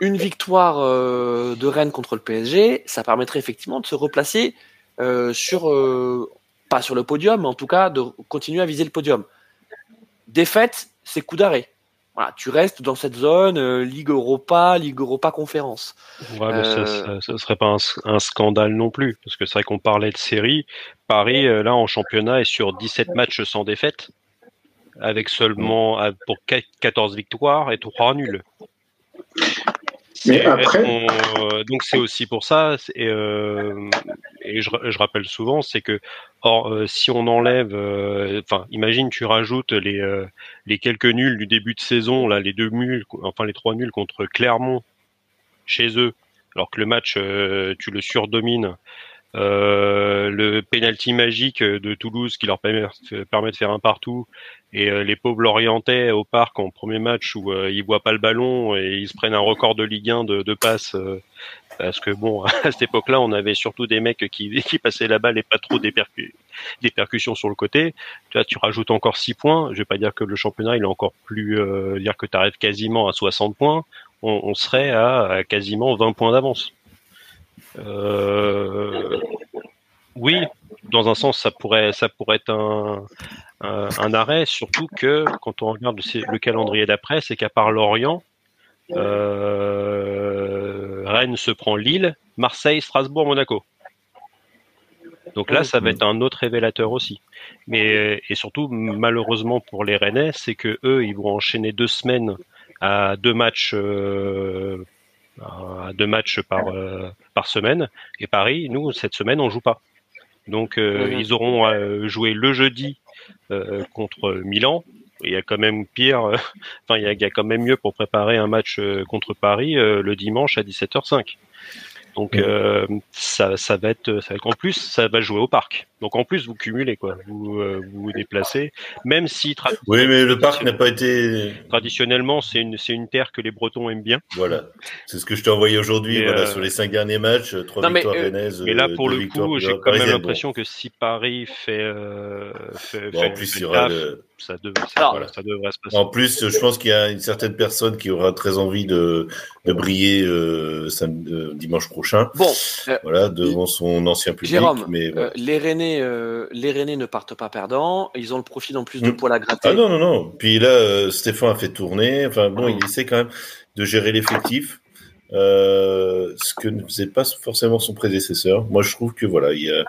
une victoire euh, de Rennes contre le PSG, ça permettrait effectivement de se replacer sur, euh, pas sur le podium, mais en tout cas de continuer à viser le podium. Défaite, c'est coup d'arrêt. Voilà, tu restes dans cette zone euh, Ligue Europa, Ligue Europa Conférence. Ouais, mais ça, ça, serait pas un, scandale non plus, parce que c'est vrai qu'on parlait de série. Paris, là, en championnat, est sur 17 matchs sans défaite, avec seulement pour 14 victoires et 3 nuls. Mais après, euh, donc c'est aussi pour ça, et, euh, et je, rappelle souvent, c'est que or, euh, si on enlève, euh, enfin, imagine tu rajoutes les les quelques nuls du début de saison, là, les deux nuls, enfin les trois nuls contre Clermont chez eux, alors que le match tu le surdomines. Le penalty magique de Toulouse qui leur permet, de faire un partout et euh, les pauvres Lorientais au parc en premier match où euh, ils voient pas le ballon et ils se prennent un record de Ligue 1 de, de passes. Euh, parce que bon, à cette époque-là, on avait surtout des mecs qui, passaient la balle et pas trop des, percussions sur le côté. Tu vois, tu rajoutes encore 6 points. Je vais pas dire que le championnat il est encore plus dire que tu arrives quasiment à 60 points. On serait à, quasiment 20 points d'avance. Oui, dans un sens, ça pourrait, ça pourrait être un, euh, un arrêt, surtout que quand on regarde le, calendrier d'après, c'est qu'à part Lorient, euh, Rennes se prend Lille, Marseille, Strasbourg, Monaco. Donc là, ça va être un autre révélateur aussi. Mais et surtout, malheureusement pour les Rennais, c'est que eux, ils vont enchaîner deux semaines à deux matchs, euh, à deux matchs par euh, par semaine. Et Paris, nous, cette semaine, on joue pas. Donc euh, ils auront euh, joué le jeudi contre Milan. Il y a quand même pire, enfin il y, a, il y, a, quand même mieux pour préparer un match contre Paris le dimanche à 17h05. Donc euh, ça, ça va être, ça va être en plus, ça va jouer au parc. Donc en plus vous cumulez quoi, vous euh, vous, vous déplacez, même si oui mais le parc n'a pas été traditionnellement c'est une c'est une terre que les Bretons aiment bien. Voilà, c'est ce que je t'ai envoyé aujourd'hui. Voilà euh, sur les cinq derniers matchs, trois non, victoires mais, mais là pour le coup j'ai quand même l'impression que si Paris fait, fait, bon, fait en plus il y aura le ça, devrait se passer. En plus, je pense qu'il y a une certaine personne qui aura très envie de, de briller euh, euh dimanche prochain. Bon, euh, voilà, devant son ancien public. Jérôme, mais euh, les Rennais, les Rennais ne partent pas perdants. Ils ont le profil en plus de mm. poil à gratter. Ah non, non, non. Puis là, Stéphane a fait tourner. Enfin bon, il essaie quand même de gérer l'effectif. ce que ne faisait pas forcément son prédécesseur. Moi, je trouve que voilà, il y a,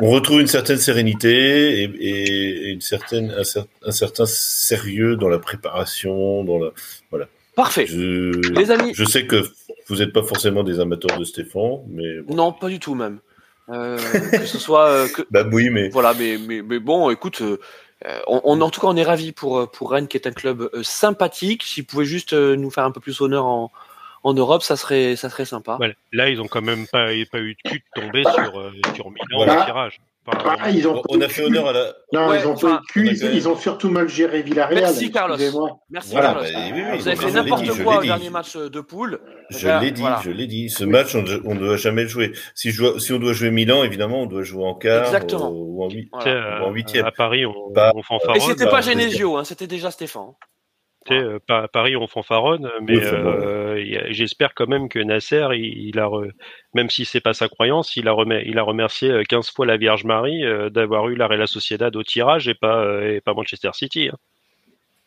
on retrouve une certaine sérénité et, une certaine, un, certain sérieux dans la préparation, dans la, voilà. Parfait. Je, Les amis. Je sais que vous n'êtes pas forcément des amateurs de Stéphane, mais. Non, pas du tout même. Euh, que ce soit. Euh, que... Bah oui, mais. Voilà, mais, mais, mais bon, écoute. Euh, on, en tout cas, on est ravis pour, pour Rennes, qui est un club sympathique. S'il pouvait juste nous faire un peu plus honneur en, en Europe, ça serait, ça serait sympa. Là, ils ont quand même pas, pas eu de cul de tomber sur, euh, sur Milan au tirage. ils ont on a fait honneur à la. Non, ils ont pas cul, ils, ont surtout mal géré Villarreal. Merci Carlos. Merci Carlos. Bah, vous avez fait n'importe quoi au dernier match de poule. Je l'ai dit, je l'ai dit. Ce match, on ne doit jamais le jouer. Si, je si on doit jouer Milan, évidemment, on doit jouer en quart Exactement. ou en, huitième. À Paris, on, on fanfaronne. Et c'était pas Genesio, hein, c'était déjà Stéphane. Euh, Paris on fanfaronne, mais euh, j'espère quand même que Nasser, il, a même si c'est pas sa croyance, il a, il a remercié 15 euh, fois la Vierge Marie d'avoir eu la Real Sociedad au tirage et pas, et pas Manchester City. Hein.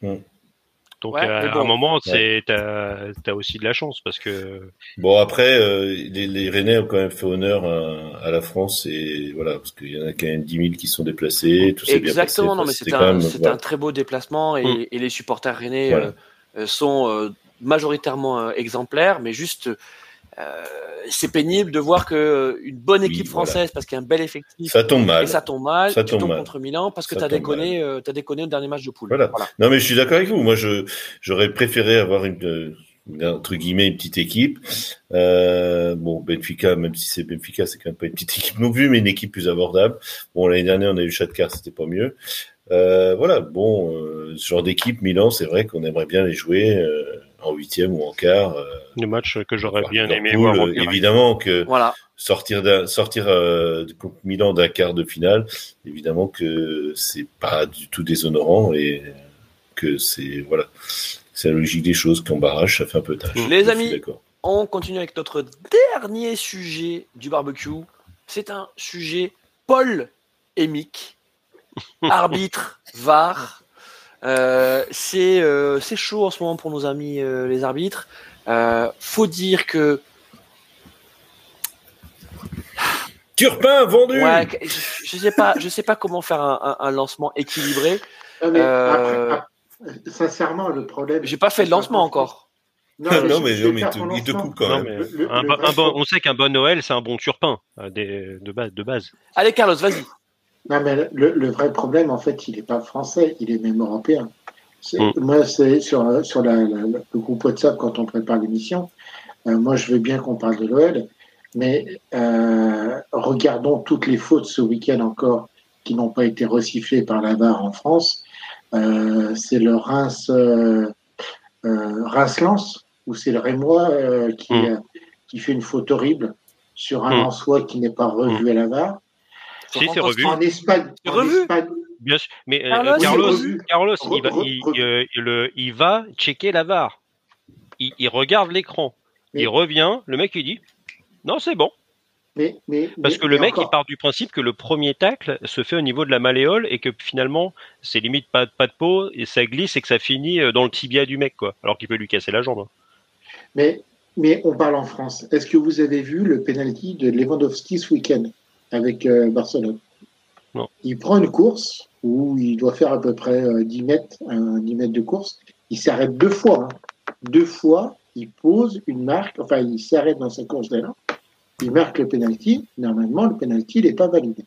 Mm. Donc à un moment, c'est t'as as aussi de la chance parce que bon après euh, les, les Rennais ont quand même fait honneur à, à la France et voilà parce qu'il y en a quand même 10 000 qui sont déplacés. Tout Exactement, bien non mais c'est un, un, très beau déplacement et, mm. et les supporters rennais euh, euh, sont majoritairement exemplaires, mais juste euh, c'est pénible de voir que euh, une bonne équipe française, parce qu'il y a un bel effectif, ça tombe mal. Et ça tombe mal. Ça tu tombes contre Milan parce que tu as déconné, euh, as déconné au dernier match de poule. Voilà. Non, mais je suis d'accord avec vous. Moi, je j'aurais préféré avoir une, entre guillemets une petite équipe. Euh, bon, Benfica, même si c'est Benfica, c'est quand même pas une petite équipe non plus, mais une équipe plus abordable. Bon, l'année dernière, on a eu Chatcar, c'était pas mieux. Euh, voilà, bon, ce genre d'équipe, Milan, c'est vrai qu'on aimerait bien les jouer. Euh, en huitième ou en quart. Euh, le match que j'aurais bien aimé voir. Euh, évidemment que sortir d'un, sortir euh, contre Milan d'un quart de finale, évidemment que c'est pas du tout déshonorant et que c'est voilà, c'est la logique des choses qu'en barrage ça fait un peu tâche. Les amis, on continue avec notre dernier sujet du barbecue. C'est un sujet Paul Mick, arbitre VAR euh, euh, c'est chaud en ce moment pour nos amis euh, les arbitres. faut dire que Turpin vendu. Ouais, je, sais pas, je sais pas comment faire un, lancement équilibré. sincèrement, le problème. J'ai pas fait de lancement encore. Non, non, mais, il, te, coupe quand même. on sait qu'un bon Noël, c'est un bon turpin de base. De base. Allez, Carlos, vas-y. Non, mais le, vrai problème, en fait, il n'est pas français, il est même européen. Mm. Moi, c'est sur, sur la, le groupe WhatsApp, quand on prépare l'émission, euh, moi, je veux bien qu'on parle de l'OL, mais euh, regardons toutes les fautes ce week-end encore qui n'ont pas été recyclées par la VAR en France. Euh, c'est le Reims, Reims-Lens, ou c'est le Rémois qui, mm. qui fait une faute horrible sur un mm. soi qui n'est pas revu à la VAR. Si, c'est revu. En Espagne. C'est revu. Bien sûr. Mais euh, Carlos, Carlos, il, va, il, euh, il, va checker la VAR. Il, regarde l'écran. Il revient. Le mec, il dit Non, c'est bon. Mais, mais, Parce que le mec, il part du principe que le premier tacle se fait au niveau de la malléole et que finalement, c'est limite pas, pas de peau et ça glisse et que ça finit euh, dans le tibia du mec, quoi. Alors qu'il peut lui casser la jambe. Hein. Mais, mais on parle en France. Est-ce que vous avez vu le penalty de Lewandowski ce week-end? Avec euh, Barcelone. Il prend une course où il doit faire à peu près 10 euh, mètres, 10 mètres de course. Il s'arrête deux fois. Hein. Deux fois, il pose une marque, enfin, il s'arrête dans sa course là. Il marque le penalty. Normalement, le penalty n'est pas validé.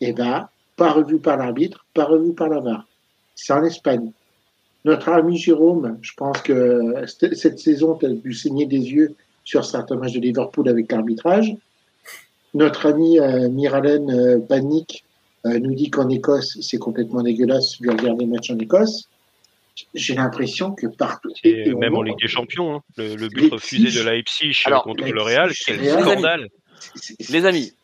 Et eh bien, pas revu par l'arbitre, pas revu par la VAR. C'est en Espagne. Notre ami Jérôme, je pense que cette saison, tu as dû saigner des yeux sur certains matchs de Liverpool avec l'arbitrage. Notre ami euh, Miralène euh, euh, nous dit qu'en Écosse, c'est complètement dégueulasse de regarder les matchs en Écosse. J'ai l'impression que partout. Et, même en Ligue des Champions, hein. le, but refusé de Leipzig Alors, contre le Real, quel scandale. Les amis,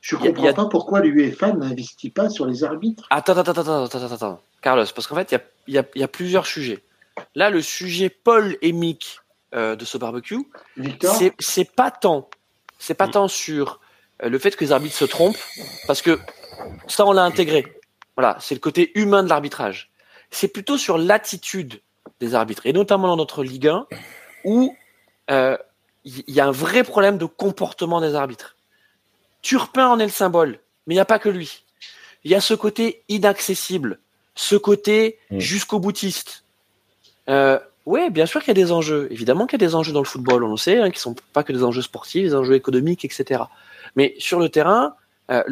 je comprends pas pourquoi l'UEFA n'investit pas sur les arbitres. Attends, attends, attends, attends, attends, attends. Carlos, parce qu'en fait, il y a, y a, plusieurs sujets. Là, le sujet Paul et Mick de ce barbecue, c'est pas tant, c'est pas tant sur euh, le fait que les arbitres se trompent, parce que ça, on l'a intégré. Voilà, c'est le côté humain de l'arbitrage. C'est plutôt sur l'attitude des arbitres, et notamment dans notre Ligue 1, où euh, il y a un vrai problème de comportement des arbitres. Turpin en est le symbole, mais il n'y a pas que lui. Il y a ce côté inaccessible, ce côté mm. jusqu'au boutiste. Euh, oui, bien sûr qu'il y a des enjeux. Évidemment qu'il y a des enjeux dans le football, on le sait, hein, qui sont pas que des enjeux sportifs, des enjeux économiques, etc. Mais sur le terrain, euh,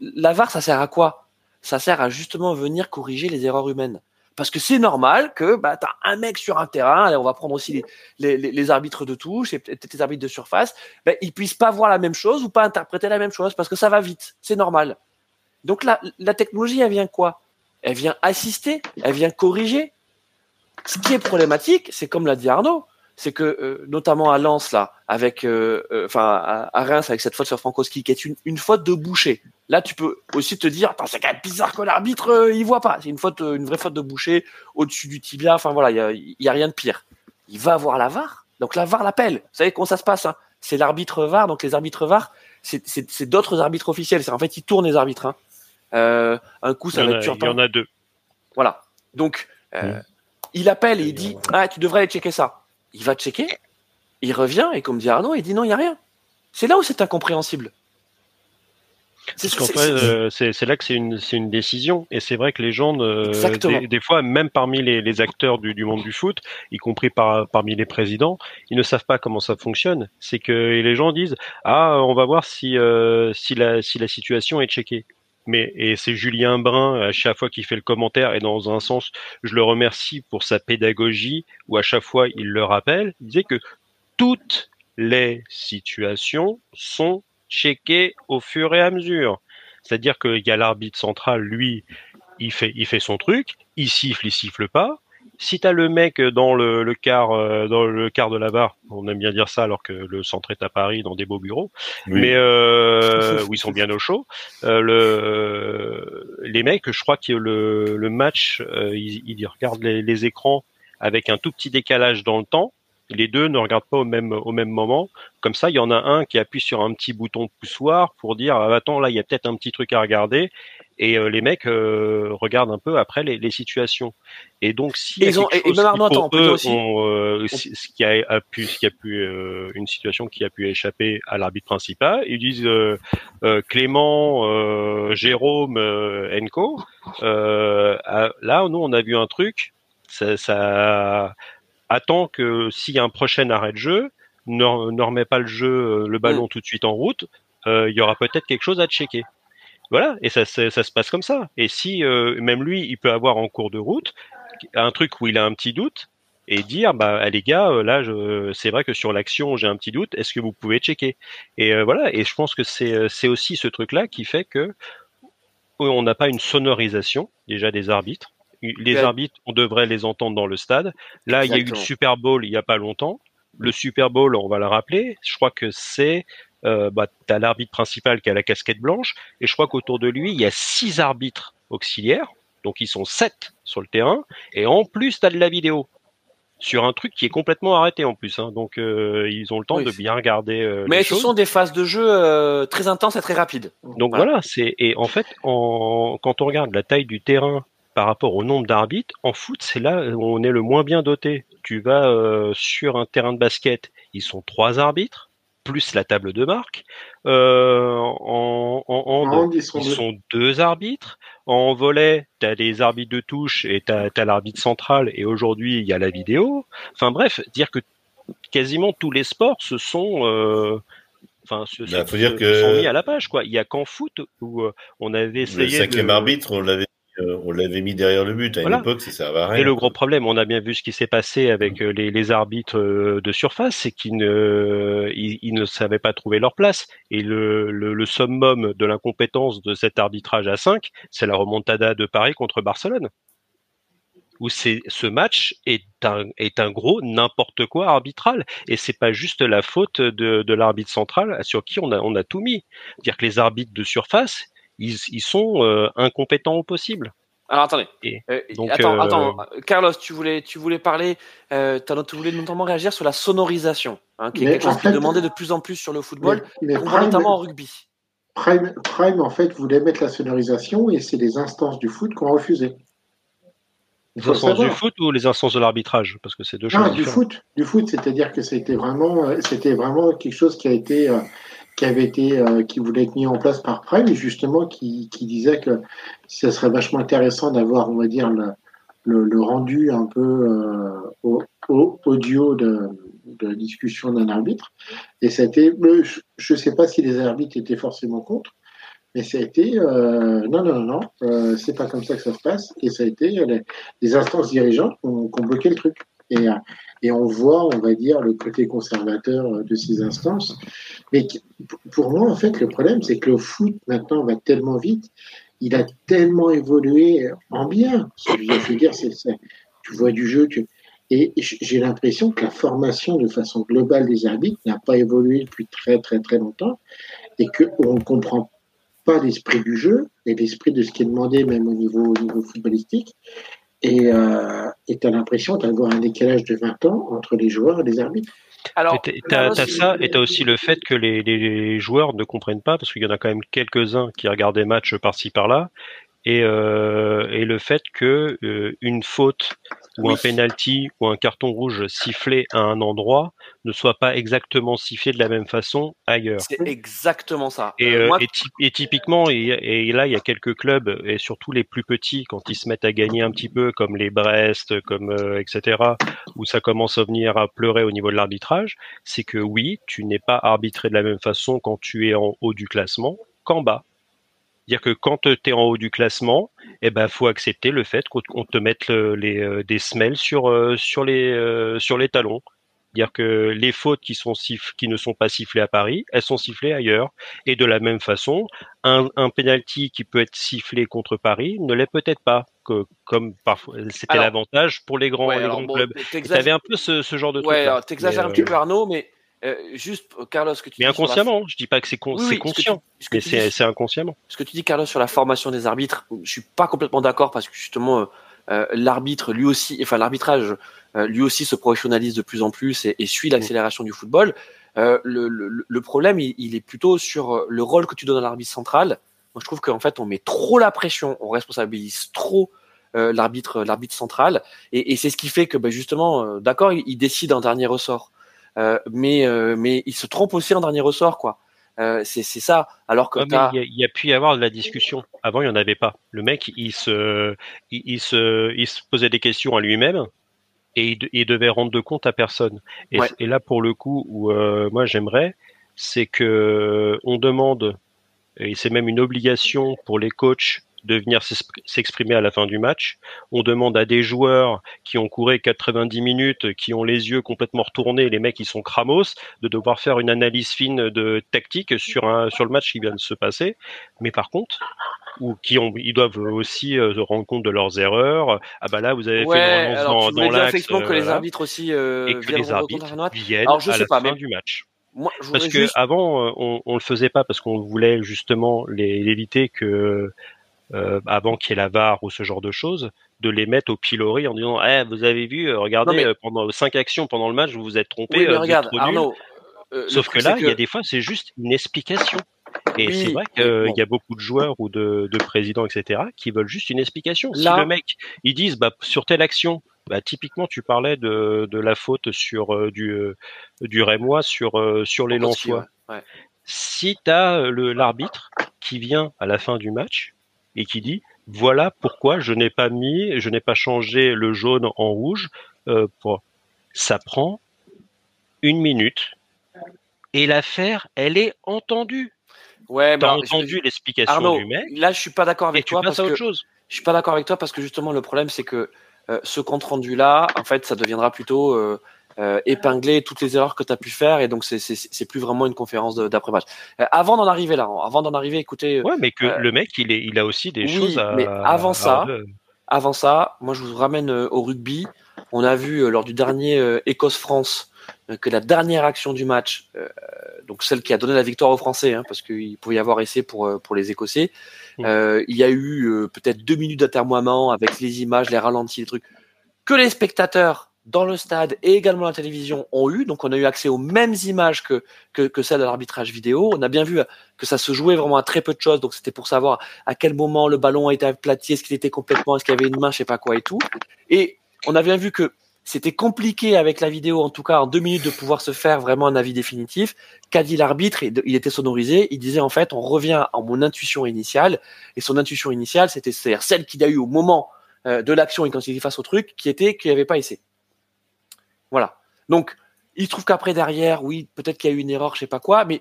la VAR, ça sert à quoi? Ça sert à justement venir corriger les erreurs humaines. Parce que c'est normal que bah, tu un mec sur un terrain, on va prendre aussi les arbitres de touche et peut-être les arbitres de surface, bah, ils puissent pas voir la même chose ou pas interpréter la même chose parce que ça va vite, c'est normal. Donc la, la technologie, elle vient quoi? Elle vient assister, elle vient corriger. Ce qui est problématique, c'est comme l'a dit Arnaud, c'est que euh, notamment à Lens là, avec, euh, euh, enfin à, Reims avec cette faute sur Frankowski qui est une, une faute de boucher. Là, tu peux aussi te dire, c'est quand même bizarre que l'arbitre il voit pas. C'est une faute, une vraie faute de boucher au-dessus du tibia. Enfin voilà, il y a, rien de pire. Il va voir la VAR. Donc la VAR l'appelle. Vous savez comment ça se passe hein? C'est l'arbitre VAR. Donc les arbitres VAR, c'est d'autres arbitres officiels. C'est en fait ils tournent les arbitres. Hein. un coup ça va être Il y en a deux. Voilà. Donc mmh. Il appelle et il dit, ah tu devrais aller checker ça il va checker, il revient et comme dit Arnaud, il dit non, il n'y a rien. C'est là où c'est incompréhensible. Euh, c'est là que c'est une, une, décision. Et c'est vrai que les gens, des, fois, même parmi les, acteurs du, monde du foot, y compris par, parmi les présidents, ils ne savent pas comment ça fonctionne. C'est que les gens disent Ah, on va voir si, euh, si, la, si la situation est checkée mais et c'est Julien Brun à chaque fois qu'il fait le commentaire et dans un sens je le remercie pour sa pédagogie où à chaque fois il le rappelle il disait que toutes les situations sont checkées au fur et à mesure. C'est-à-dire qu'il y a l'arbitre central lui il fait il fait son truc il siffle il siffle pas si t'as le mec dans le, le quart euh, dans le quart de la barre, on aime bien dire ça alors que le centre est à Paris dans des beaux bureaux, mais euh, où ils sont bien au chaud. Euh, le, les mecs, je crois que le, le match, euh, ils, ils, regardent les, les, écrans avec un tout petit décalage dans le temps. Les deux ne regardent pas au même au même moment. Comme ça, il y en a un qui appuie sur un petit bouton poussoir pour dire ah, attends là, il y a peut-être un petit truc à regarder et euh, les mecs euh, regardent un peu après les, les situations. Et donc si ils ont et, même Arnaud, attends, aussi. Euh, ce qui a, pu, ce qui a pu une situation qui a pu échapper à l'arbitre principal, ils disent Clément, Jérôme, Enco. là, nous, on a vu un truc. Ça, ça attend que s'il y a un prochain arrêt de jeu, ne, ne remet pas le jeu, le ballon mm. tout de suite en route. il y aura peut-être quelque chose à checker. Voilà, et ça, ça, se passe comme ça. Et si euh, même lui, il peut avoir en cours de route un truc où il a un petit doute et dire bah les gars, euh, là, c'est vrai que sur l'action j'ai un petit doute. Est-ce que vous pouvez checker? Et euh, voilà. Et je pense que c'est c'est aussi ce truc-là qui fait que on n'a pas une sonorisation déjà des arbitres. Les arbitres, on devrait les entendre dans le stade. Là, il y a eu le Super Bowl il y a pas longtemps. Le Super Bowl, on va le rappeler. Je crois que c'est euh, bah, tu as l'arbitre principal qui a la casquette blanche, et je crois qu'autour de lui, il y a six arbitres auxiliaires, donc ils sont sept sur le terrain, et en plus, tu as de la vidéo sur un truc qui est complètement arrêté en plus. Hein. Donc euh, ils ont le temps de bien regarder. Euh, Mais ce sont des phases de jeu euh, très intenses et très rapides. Donc voilà, c'est et en fait en... quand on regarde la taille du terrain par rapport au nombre d'arbitres, en foot c'est là où on est le moins bien doté. Tu vas sur un terrain de basket, ils sont trois arbitres plus la table de marque. Euh, en, en, ils, sont, deux. arbitres. En volet, tu as des arbitres de touche et tu as, l'arbitre central. Et aujourd'hui, il y a la vidéo. Enfin bref, dire que quasiment tous les sports se sont... Euh, enfin, se, bah, dire que... sont mis à la page, quoi. Il y a qu'en foot où euh, on avait essayé. Le cinquième arbitre, on l'avait on l'avait mis derrière le but. À une époque, ça servait à rien. Et le gros problème, on a bien vu ce qui s'est passé avec euh, les, arbitres euh, de surface, c'est qu'ils ne, ils, ne savaient pas trouver leur place. Et le, le, summum de l'incompétence de cet arbitrage à 5, c'est la remontada de Paris contre Barcelone où c'est ce match est un est un gros n'importe quoi arbitral et c'est pas juste la faute de, de l'arbitre central sur qui on a on a tout mis. Dire que les arbitres de surface ils, ils sont euh, incompétents au possible. Alors attendez. Euh, attends, euh, attends, Carlos, tu voulais, tu voulais parler, euh, tu voulais notamment réagir sur la sonorisation, hein, qui est quelque chose qui est demandé de plus en plus sur le football, notamment en rugby. Prime, Prime, en fait, voulait mettre la sonorisation et c'est les instances du foot qui ont refusé. Les instances du foot ou les instances de l'arbitrage? Parce que c'est deux choses. Non, du foot, du foot, c'est-à-dire que c'était vraiment, c'était vraiment quelque chose qui a été, euh, qui avait été, euh, qui voulait être mis en place par Prime, justement, qui, qui disait que ce serait vachement intéressant d'avoir, on va dire, le, le, rendu un peu au, audio de, de la discussion d'un arbitre. Et c'était, je ne sais pas si les arbitres étaient forcément contre, mais ça a été euh, non, non, non, euh, c'est pas comme ça que ça se passe. Et ça a été les, instances dirigeantes qui ont, bloqué le truc. Et, euh, et on voit, on va dire, le côté conservateur de ces instances. Mais pour moi, en fait, le problème, c'est que le foot maintenant va tellement vite, il a tellement évolué en bien. Je veux dire, c'est, tu vois du jeu, et j'ai l'impression que la formation de façon globale des arbitres n'a pas évolué depuis très très très longtemps et qu'on ne comprend pas l'esprit du jeu et l'esprit de ce qui est demandé même au niveau, au niveau footballistique. Et euh, tu as l'impression d'avoir un décalage de 20 ans entre les joueurs et les arbitres. Alors, tu as, ça, et tu as aussi le fait que les, les, joueurs ne comprennent pas, parce qu'il y en a quand même quelques-uns qui regardent des matchs par-ci par-là, et, euh, et le fait que euh, une faute ou un penalty ou un carton rouge sifflé à un endroit ne soit pas exactement sifflé de la même façon ailleurs. C'est exactement ça. Et, euh, et, typiquement, et, là, il y a quelques clubs, et surtout les plus petits, quand ils se mettent à gagner un petit peu, comme les Brest, comme euh, etc., où ça commence à venir à pleurer au niveau de l'arbitrage, c'est que oui, tu n'es pas arbitré de la même façon quand tu es en haut du classement qu'en bas dire que quand tu es en haut du classement, eh ben faut accepter le fait qu'on te mette les, euh, des semelles sur euh, sur les euh, sur les talons. Dire que les fautes qui sont qui ne sont pas sifflées à Paris, elles sont sifflées ailleurs. Et de la même façon, un, un penalty qui peut être sifflé contre Paris ne l'est peut-être pas, que, comme parfois c'était l'avantage pour les grands, les grands clubs. Tu avais un peu ce, ce genre de ouais, truc. Ouais, t'exagères un petit peu Arnaud, mais euh, juste, Carlos, ce que tu mais inconsciemment, je dis pas que c'est conscient, mais c'est inconsciemment. Ce que tu dis, Carlos, sur la formation des arbitres, je suis pas complètement d'accord parce que justement, euh, euh, l'arbitre, lui aussi, enfin l'arbitrage, lui aussi se professionnalise de plus en plus et, suit mm. l'accélération du football. Le, le, le, problème, il, il, est plutôt sur le rôle que tu donnes à l'arbitre central. Moi, je trouve qu'en fait, on met trop la pression, on responsabilise trop l'arbitre, l'arbitre central, et, et c'est ce qui fait que, ben, justement, d'accord, il, il, décide en dernier ressort. Euh, mais euh, mais il se trompe aussi en dernier ressort, quoi. Euh, c'est ça. Alors que il, y a, pu y avoir de la discussion. Avant, il n'y en avait pas. Le mec, il se, il, se, il se posait des questions à lui-même et il, devait rendre de compte à personne. Et, et là, pour le coup, où moi j'aimerais, c'est que on demande, et c'est même une obligation pour les coachs de venir s'exprimer à la fin du match. On demande à des joueurs qui ont couru 90 minutes, qui ont les yeux complètement retournés, les mecs qui sont cramos, de devoir faire une analyse fine de tactique sur un sur le match qui vient de se passer. Mais par contre, ou qui ont, ils doivent aussi euh, se rendre compte de leurs erreurs. Ah bah là, vous avez fait une dans, dans l'axe. que les arbitres aussi euh, et que les arbitres viennent alors, je à sais la pas, fin du match. Moi, parce que avant, euh, on, on le faisait pas parce qu'on voulait justement l'éviter que euh, avant qu'il y ait la VAR ou ce genre de choses, de les mettre au pilori en disant eh, vous avez vu, euh, regardez, euh, pendant cinq actions pendant le match, vous vous êtes trompé. regarde, Sauf que là, il y a des fois, c'est juste une explication. Et c'est vrai qu'il y a beaucoup de joueurs ou de, de, présidents, etc., qui veulent juste une explication. Si le mec, ils disent, bah, sur telle action, bah, typiquement, tu parlais de, de la faute sur du, du Rémois sur, sur les. Ouais. Si tu as l'arbitre qui vient à la fin du match et qui dit voilà pourquoi je n'ai pas mis, je n'ai pas changé le jaune en rouge. Euh, pour... Ça prend une minute et l'affaire, elle est entendue. Ouais, t'as entendu l'explication du mec. Là, je suis pas d'accord avec toi parce que chose. je suis pas d'accord avec toi parce que justement le problème c'est que ce compte rendu là, en fait, ça deviendra plutôt euh, épingler toutes les erreurs que tu as pu faire et donc c'est plus vraiment une conférence d'après match. Euh, avant d'en arriver là, avant d'en arriver, écoutez. Ouais, mais que euh, le mec, il, est, il a aussi des choses à. Mais avant ça, avant ça, moi je vous ramène au rugby. On a vu lors du dernier Écosse-France que la dernière action du match, donc celle qui a donné la victoire aux Français, hein, parce qu'il pouvait y avoir essai pour pour les Écossais, mmh. il y a eu peut-être deux minutes d'atermoiement avec les images, les ralentis, les trucs que les spectateurs dans le stade et également la télévision ont eu. Donc on a eu accès aux mêmes images que, que, celles de l'arbitrage vidéo. On a bien vu que ça se jouait vraiment à très peu de choses. Donc c'était pour savoir à quel moment le ballon a été aplati, est-ce qu'il était complètement, est-ce qu'il y avait une main, je sais pas quoi et tout. Et on a bien vu que c'était compliqué avec la vidéo, en tout cas en deux minutes, de pouvoir se faire vraiment un avis définitif. Qu'a dit l'arbitre? Il était sonorisé. Il disait en fait, on revient à mon intuition initiale. Et son intuition initiale, c'était celle qu'il a eu au moment euh, de l'action et quand il est face au truc, qui était qu'il n'y avait pas essayé. Voilà. Donc, il trouve qu'après, derrière, oui, peut-être qu'il y a eu une erreur, je sais pas quoi, mais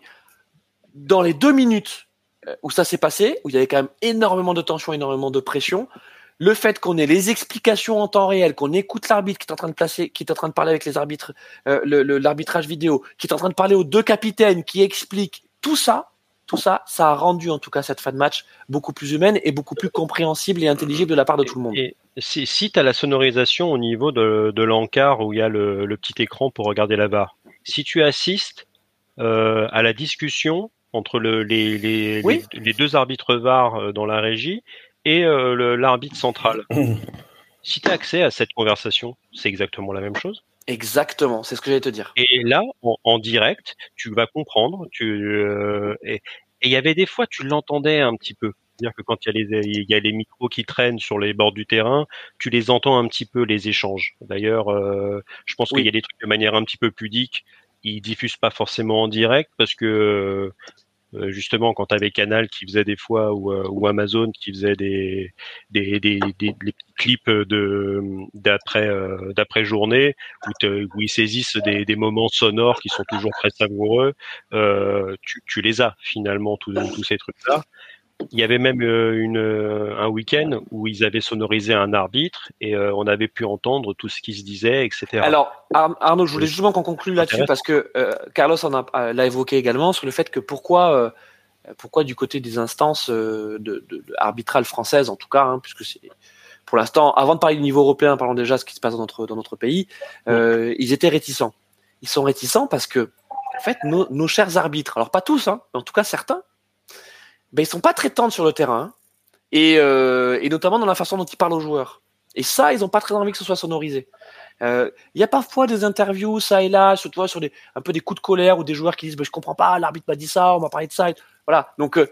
dans les deux minutes euh, où ça s'est passé, où il y avait quand même énormément de tension, énormément de pression, le fait qu'on ait les explications en temps réel, qu'on écoute l'arbitre qui est en train de placer, qui est en train de parler avec les arbitres, euh, l'arbitrage vidéo, qui est en train de parler aux deux capitaines, qui explique tout ça, tout ça, ça a rendu en tout cas cette fin de match beaucoup plus humaine et beaucoup plus compréhensible et intelligible de la part de tout le monde. Et si, si tu as la sonorisation au niveau de, de l'encart où il y a le, petit écran pour regarder la barre, si tu assistes euh, à la discussion entre le, les, les, les, deux arbitres VAR euh, dans la régie et euh, l'arbitre central, si tu as accès à cette conversation, c'est exactement la même chose Exactement, c'est ce que j'allais te dire. Et là, en, direct, tu vas comprendre. Tu euh, et il y avait des fois, tu l'entendais un petit peu. C'est-à-dire que quand il y, a les, il y a les micros qui traînent sur les bords du terrain, tu les entends un petit peu les échanges. D'ailleurs, euh, je pense qu'il y a des trucs de manière un petit peu pudique. Ils diffusent pas forcément en direct parce que euh, justement quand tu avais Canal qui faisait des fois ou, euh, ou Amazon qui faisait des des, des, des, clips de d'après euh, d'après journée où, où, ils saisissent des, des moments sonores qui sont toujours très savoureux tu, tu les as finalement tous tous ces trucs là il y avait même euh, une, euh, un week-end où ils avaient sonorisé un arbitre et euh, on avait pu entendre tout ce qui se disait, etc. Alors, Arnaud, je voulais justement qu'on conclue là-dessus parce que Carlos en a, l'a évoqué également sur le fait que pourquoi, pourquoi du côté des instances de, de, arbitrales françaises, en tout cas, hein, puisque c'est pour l'instant, avant de parler du niveau européen, parlons déjà de ce qui se passe dans notre, dans notre pays, ils étaient réticents. Ils sont réticents parce que, en fait, nos, nos chers arbitres, alors pas tous, hein, mais en tout cas certains, ben, ils sont pas très tendres sur le terrain et, euh, et notamment dans la façon dont ils parlent aux joueurs. Et ça, ils ont pas très envie que ce soit sonorisé. Euh, il y a parfois des interviews, ça et là, surtout sur des, un peu des coups de colère ou des joueurs qui disent ben, je comprends pas, l'arbitre m'a dit ça, on m'a parlé de ça. Voilà. Donc, euh,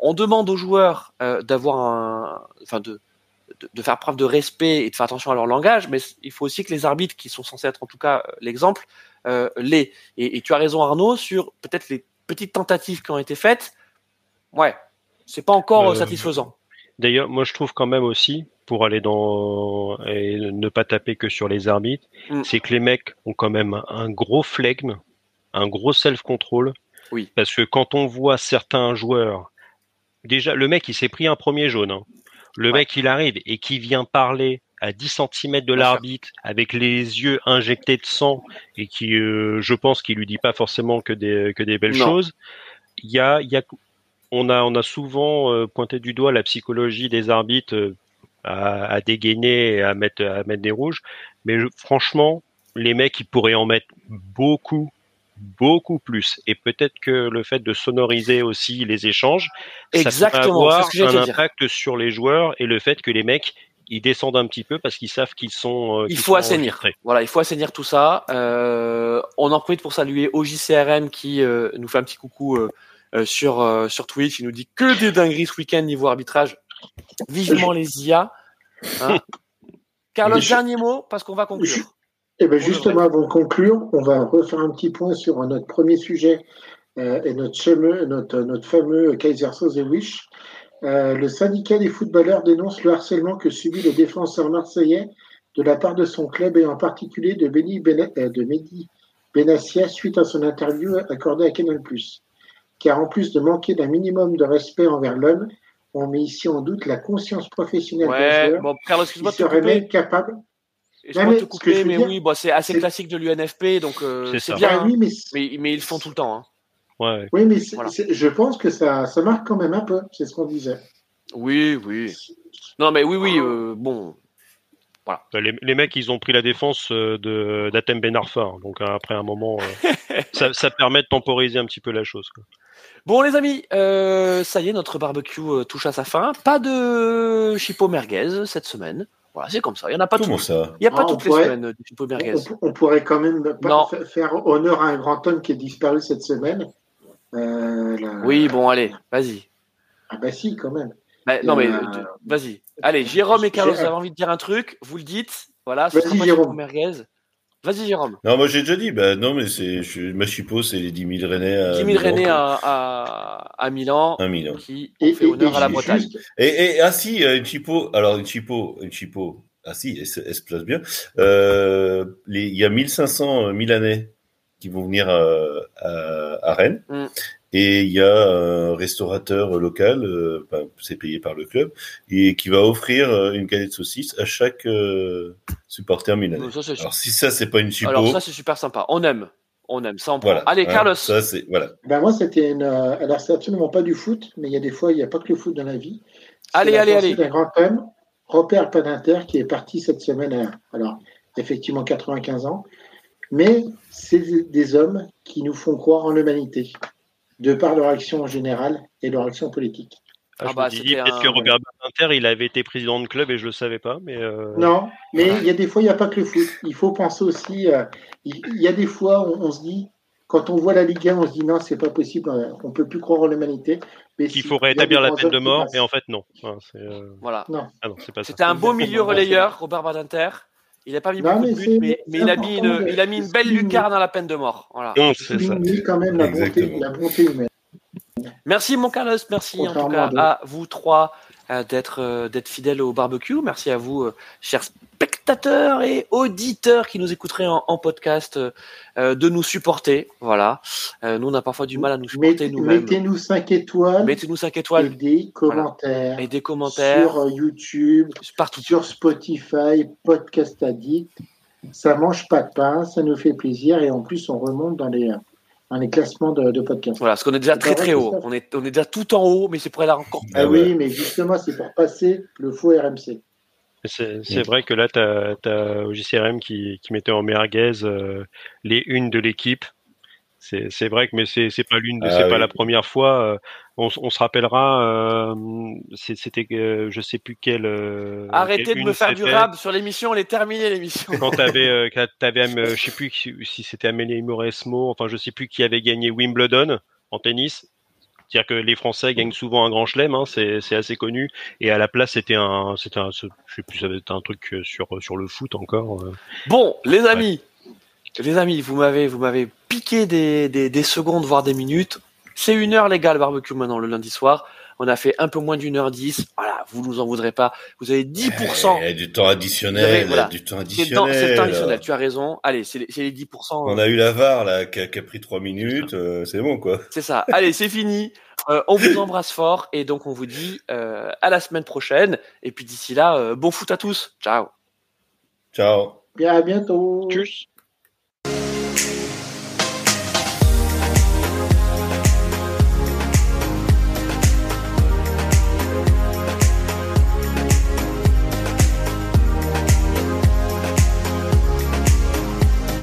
on demande aux joueurs euh, d'avoir un, enfin de, de, de, faire preuve de respect et de faire attention à leur langage, mais il faut aussi que les arbitres, qui sont censés être en tout cas euh, l'exemple, euh, les. Et, et, tu as raison Arnaud sur peut-être les petites tentatives qui ont été faites ouais, c'est pas encore euh, satisfaisant. D'ailleurs, moi je trouve quand même aussi, pour aller dans et ne pas taper que sur les arbitres, mm. c'est que les mecs ont quand même un gros flegme, un gros self-control. Oui. Parce que quand on voit certains joueurs, déjà le mec il s'est pris un premier jaune. Hein. Le mec il arrive et qui vient parler à 10 cm de l'arbitre avec les yeux injectés de sang et qui, euh, je pense, qu'il lui dit pas forcément que des que des belles choses. Il y a, il y a on a, on a souvent euh, pointé du doigt la psychologie des arbitres euh, à, à, dégainer et à mettre, à mettre des rouges. Mais franchement, les mecs, ils pourraient en mettre beaucoup, beaucoup plus. Et peut-être que le fait de sonoriser aussi les échanges, ça peut avoir un impact sur les joueurs et le fait que les mecs ils descendent un petit peu parce qu'ils savent qu'ils sont. Euh, il faut assainir. Voilà, il faut assainir tout ça. Euh, on en profite pour saluer OJCRM qui nous fait un petit coucou euh, sur, euh, sur Twitch. Il nous dit que des dingueries ce week-end niveau arbitrage. Vivement les IA. Hein. Carlos, dernier mot, parce qu'on va conclure. Eh ben justement, avant de conclure, on va refaire un petit point sur notre premier sujet euh, et notre fameux, notre, notre fameux Kaiser Soze Wish. Euh, le syndicat des footballeurs dénonce le harcèlement que subit le défenseur marseillais de la part de son club et en particulier de, Benny de Mehdi Benassia suite à son interview accordée à Canal+. Car en plus de manquer d'un minimum de respect envers l'homme, on met ici en doute la conscience professionnelle Ouais, bon, Carlos, excuse-moi de te seraient couper. même. Excuse-moi Non, de te couper, mais dire, oui, bon, c'est assez classique de l'UNFP, donc euh, C'est bien. Ah hein. oui, mais, Mais, mais ils le font tout le temps. hein. Ouais. oui, mais Voilà. je pense que ça, ça marque quand même un peu, c'est ce qu'on disait. Oui, oui. Non, mais oui, oui, euh, bon. Bah, Les, les mecs, ils ont pris la défense euh, d'Atem Ben Arfa. hein. Donc après un moment, euh, ça, ça permet de temporiser un petit peu la chose. quoi. Bon, les amis, euh, ça y est, notre barbecue euh, touche à sa fin. Pas de chipot merguez cette semaine. Voilà, c'est comme ça. Il n'y en a pas tout. ça Il n'y a pas Ah, toutes les pourrait- semaines euh, de chipot merguez. On, on pourrait quand même pas faire honneur à un grand homme qui est disparu cette semaine. Euh, la- Oui, bon, allez, vas-y. Ah bah si, quand même. Bah, non, mais vas-y. Allez, Jérôme et Carlos, vous avez envie de dire un truc, vous le dites. Voilà, ce Vas-y, sera pas Jérôme. chipot merguez. Vas-y, Jérôme. Non, moi j'ai déjà dit, bah non, mais c'est je- ma chipot, c'est les 10 000 Rennais à 10 000 Milan, Rennais à, à, à Milan, Un million. qui ont Et, fait et- honneur et à la Bretagne. juste- Et, et ah si, euh, une chipot, alors une chipot, ah si, elle, se- elle se place bien. Euh, les- Il y a 1500 euh, Milanais qui vont venir euh, à, à Rennes. Mm. Et il y a un restaurateur local, euh, c'est payé par le club, et qui va offrir euh, une galette de saucisse à chaque euh, supporter milanais. Alors si ça c'est pas une chipot, Alors ça, c'est super sympa. On aime. On aime. Ça, on prend. voilà. Allez, hein, Carlos. ça c'est voilà. Ben moi, c'était une. alors, c'est absolument pas du foot, mais il y a des fois, il n'y a pas que le foot dans la vie. Allez, la allez, allez. d'un grand homme, Robert Padinter, qui est parti cette semaine à, alors, effectivement, 95 ans. Mais c'est des hommes qui nous font croire en l'humanité, de par leur action en général et leur action politique. Ah, Ah je bah, peut-être un- que Robert Badinter, il avait été président de club et je le savais pas, mais euh, Non, mais il y a des fois, il n'y a pas que le foot. Il faut penser aussi. euh, il y a des fois, on, on se dit, quand on voit la Ligue 1, on se dit non, c'est pas possible, on peut plus croire en l'humanité. Qu'il si, faut rétablir la peine de mort, et en fait non. Enfin, euh, Voilà. Ah. C'était un beau milieu relayeur, Robert Badinter. Il n'a pas mis Non, beaucoup de mais buts, mais, il, a mis une, de- il a mis une belle lucarne à la peine de mort. Voilà. Non, c'est ça. quand même la bonté, Exactement. la bonté humaine. Merci mon Carlos, merci en tout cas à vous trois d'être euh, d'être fidèles au barbecue. Merci à vous, euh, chers spectateurs et auditeurs qui nous écouteraient en, en podcast, euh, euh, de nous supporter. Voilà. Euh, nous on a parfois du mal à nous supporter nous-mêmes. Mettez-nous 5 étoiles Mettez-nous 5 et étoiles des commentaires et des commentaires sur euh, YouTube, partout. sur Spotify, Podcast Addict. Ça mange pas de pain, ça nous fait plaisir et en plus on remonte dans les, dans les classements de, de podcasts. Voilà, parce qu'on est déjà très très haut. On est, on est déjà tout en haut, mais c'est pour aller encore Ah Ah oui, ouais. mais justement c'est pour passer le faux RMC. C'est c'est vrai que là, tu as, OJCRM qui, qui mettait en merguez euh, les unes de l'équipe. C'est c'est vrai que mais c'est c'est pas l'une, de- Ah c'est oui. pas la première fois. euh, on, on se rappellera. euh, C'était euh, je sais plus quelle. euh, Arrêtez quelle de me faire du rap sur l'émission, elle est terminée l'émission. Quand t'avais, quand t'avais, euh, je sais plus si c'était Amélie Mauresmo, enfin je sais plus qui avait gagné Wimbledon en tennis. C'est-à-dire que les Français gagnent souvent un grand chelem, hein, c'est assez connu. Et à la place, c'était un, c'était un, je sais plus, ça être un truc sur sur le foot encore. Bon, les amis, les amis, vous m'avez, vous m'avez piqué des, des, des secondes, voire des minutes. C'est une heure, les gars, le barbecue maintenant, le lundi soir. On a fait un peu moins d'une heure dix. Voilà, vous nous en voudrez pas. Vous avez 10%. Eh, du temps additionnel, avez- voilà. du temps C'est dans- c'est le temps additionnel. tu as raison. Allez, c'est les, c'est les 10%. On a eu la VAR là qui a, qui a pris trois minutes, euh, c'est bon quoi. C'est ça. Allez, c'est fini. Euh, on vous embrasse fort et donc on vous dit euh, à la semaine prochaine. Et puis d'ici là, euh, bon foot à tous. Ciao. Ciao. Bien, à bientôt. Tchuss.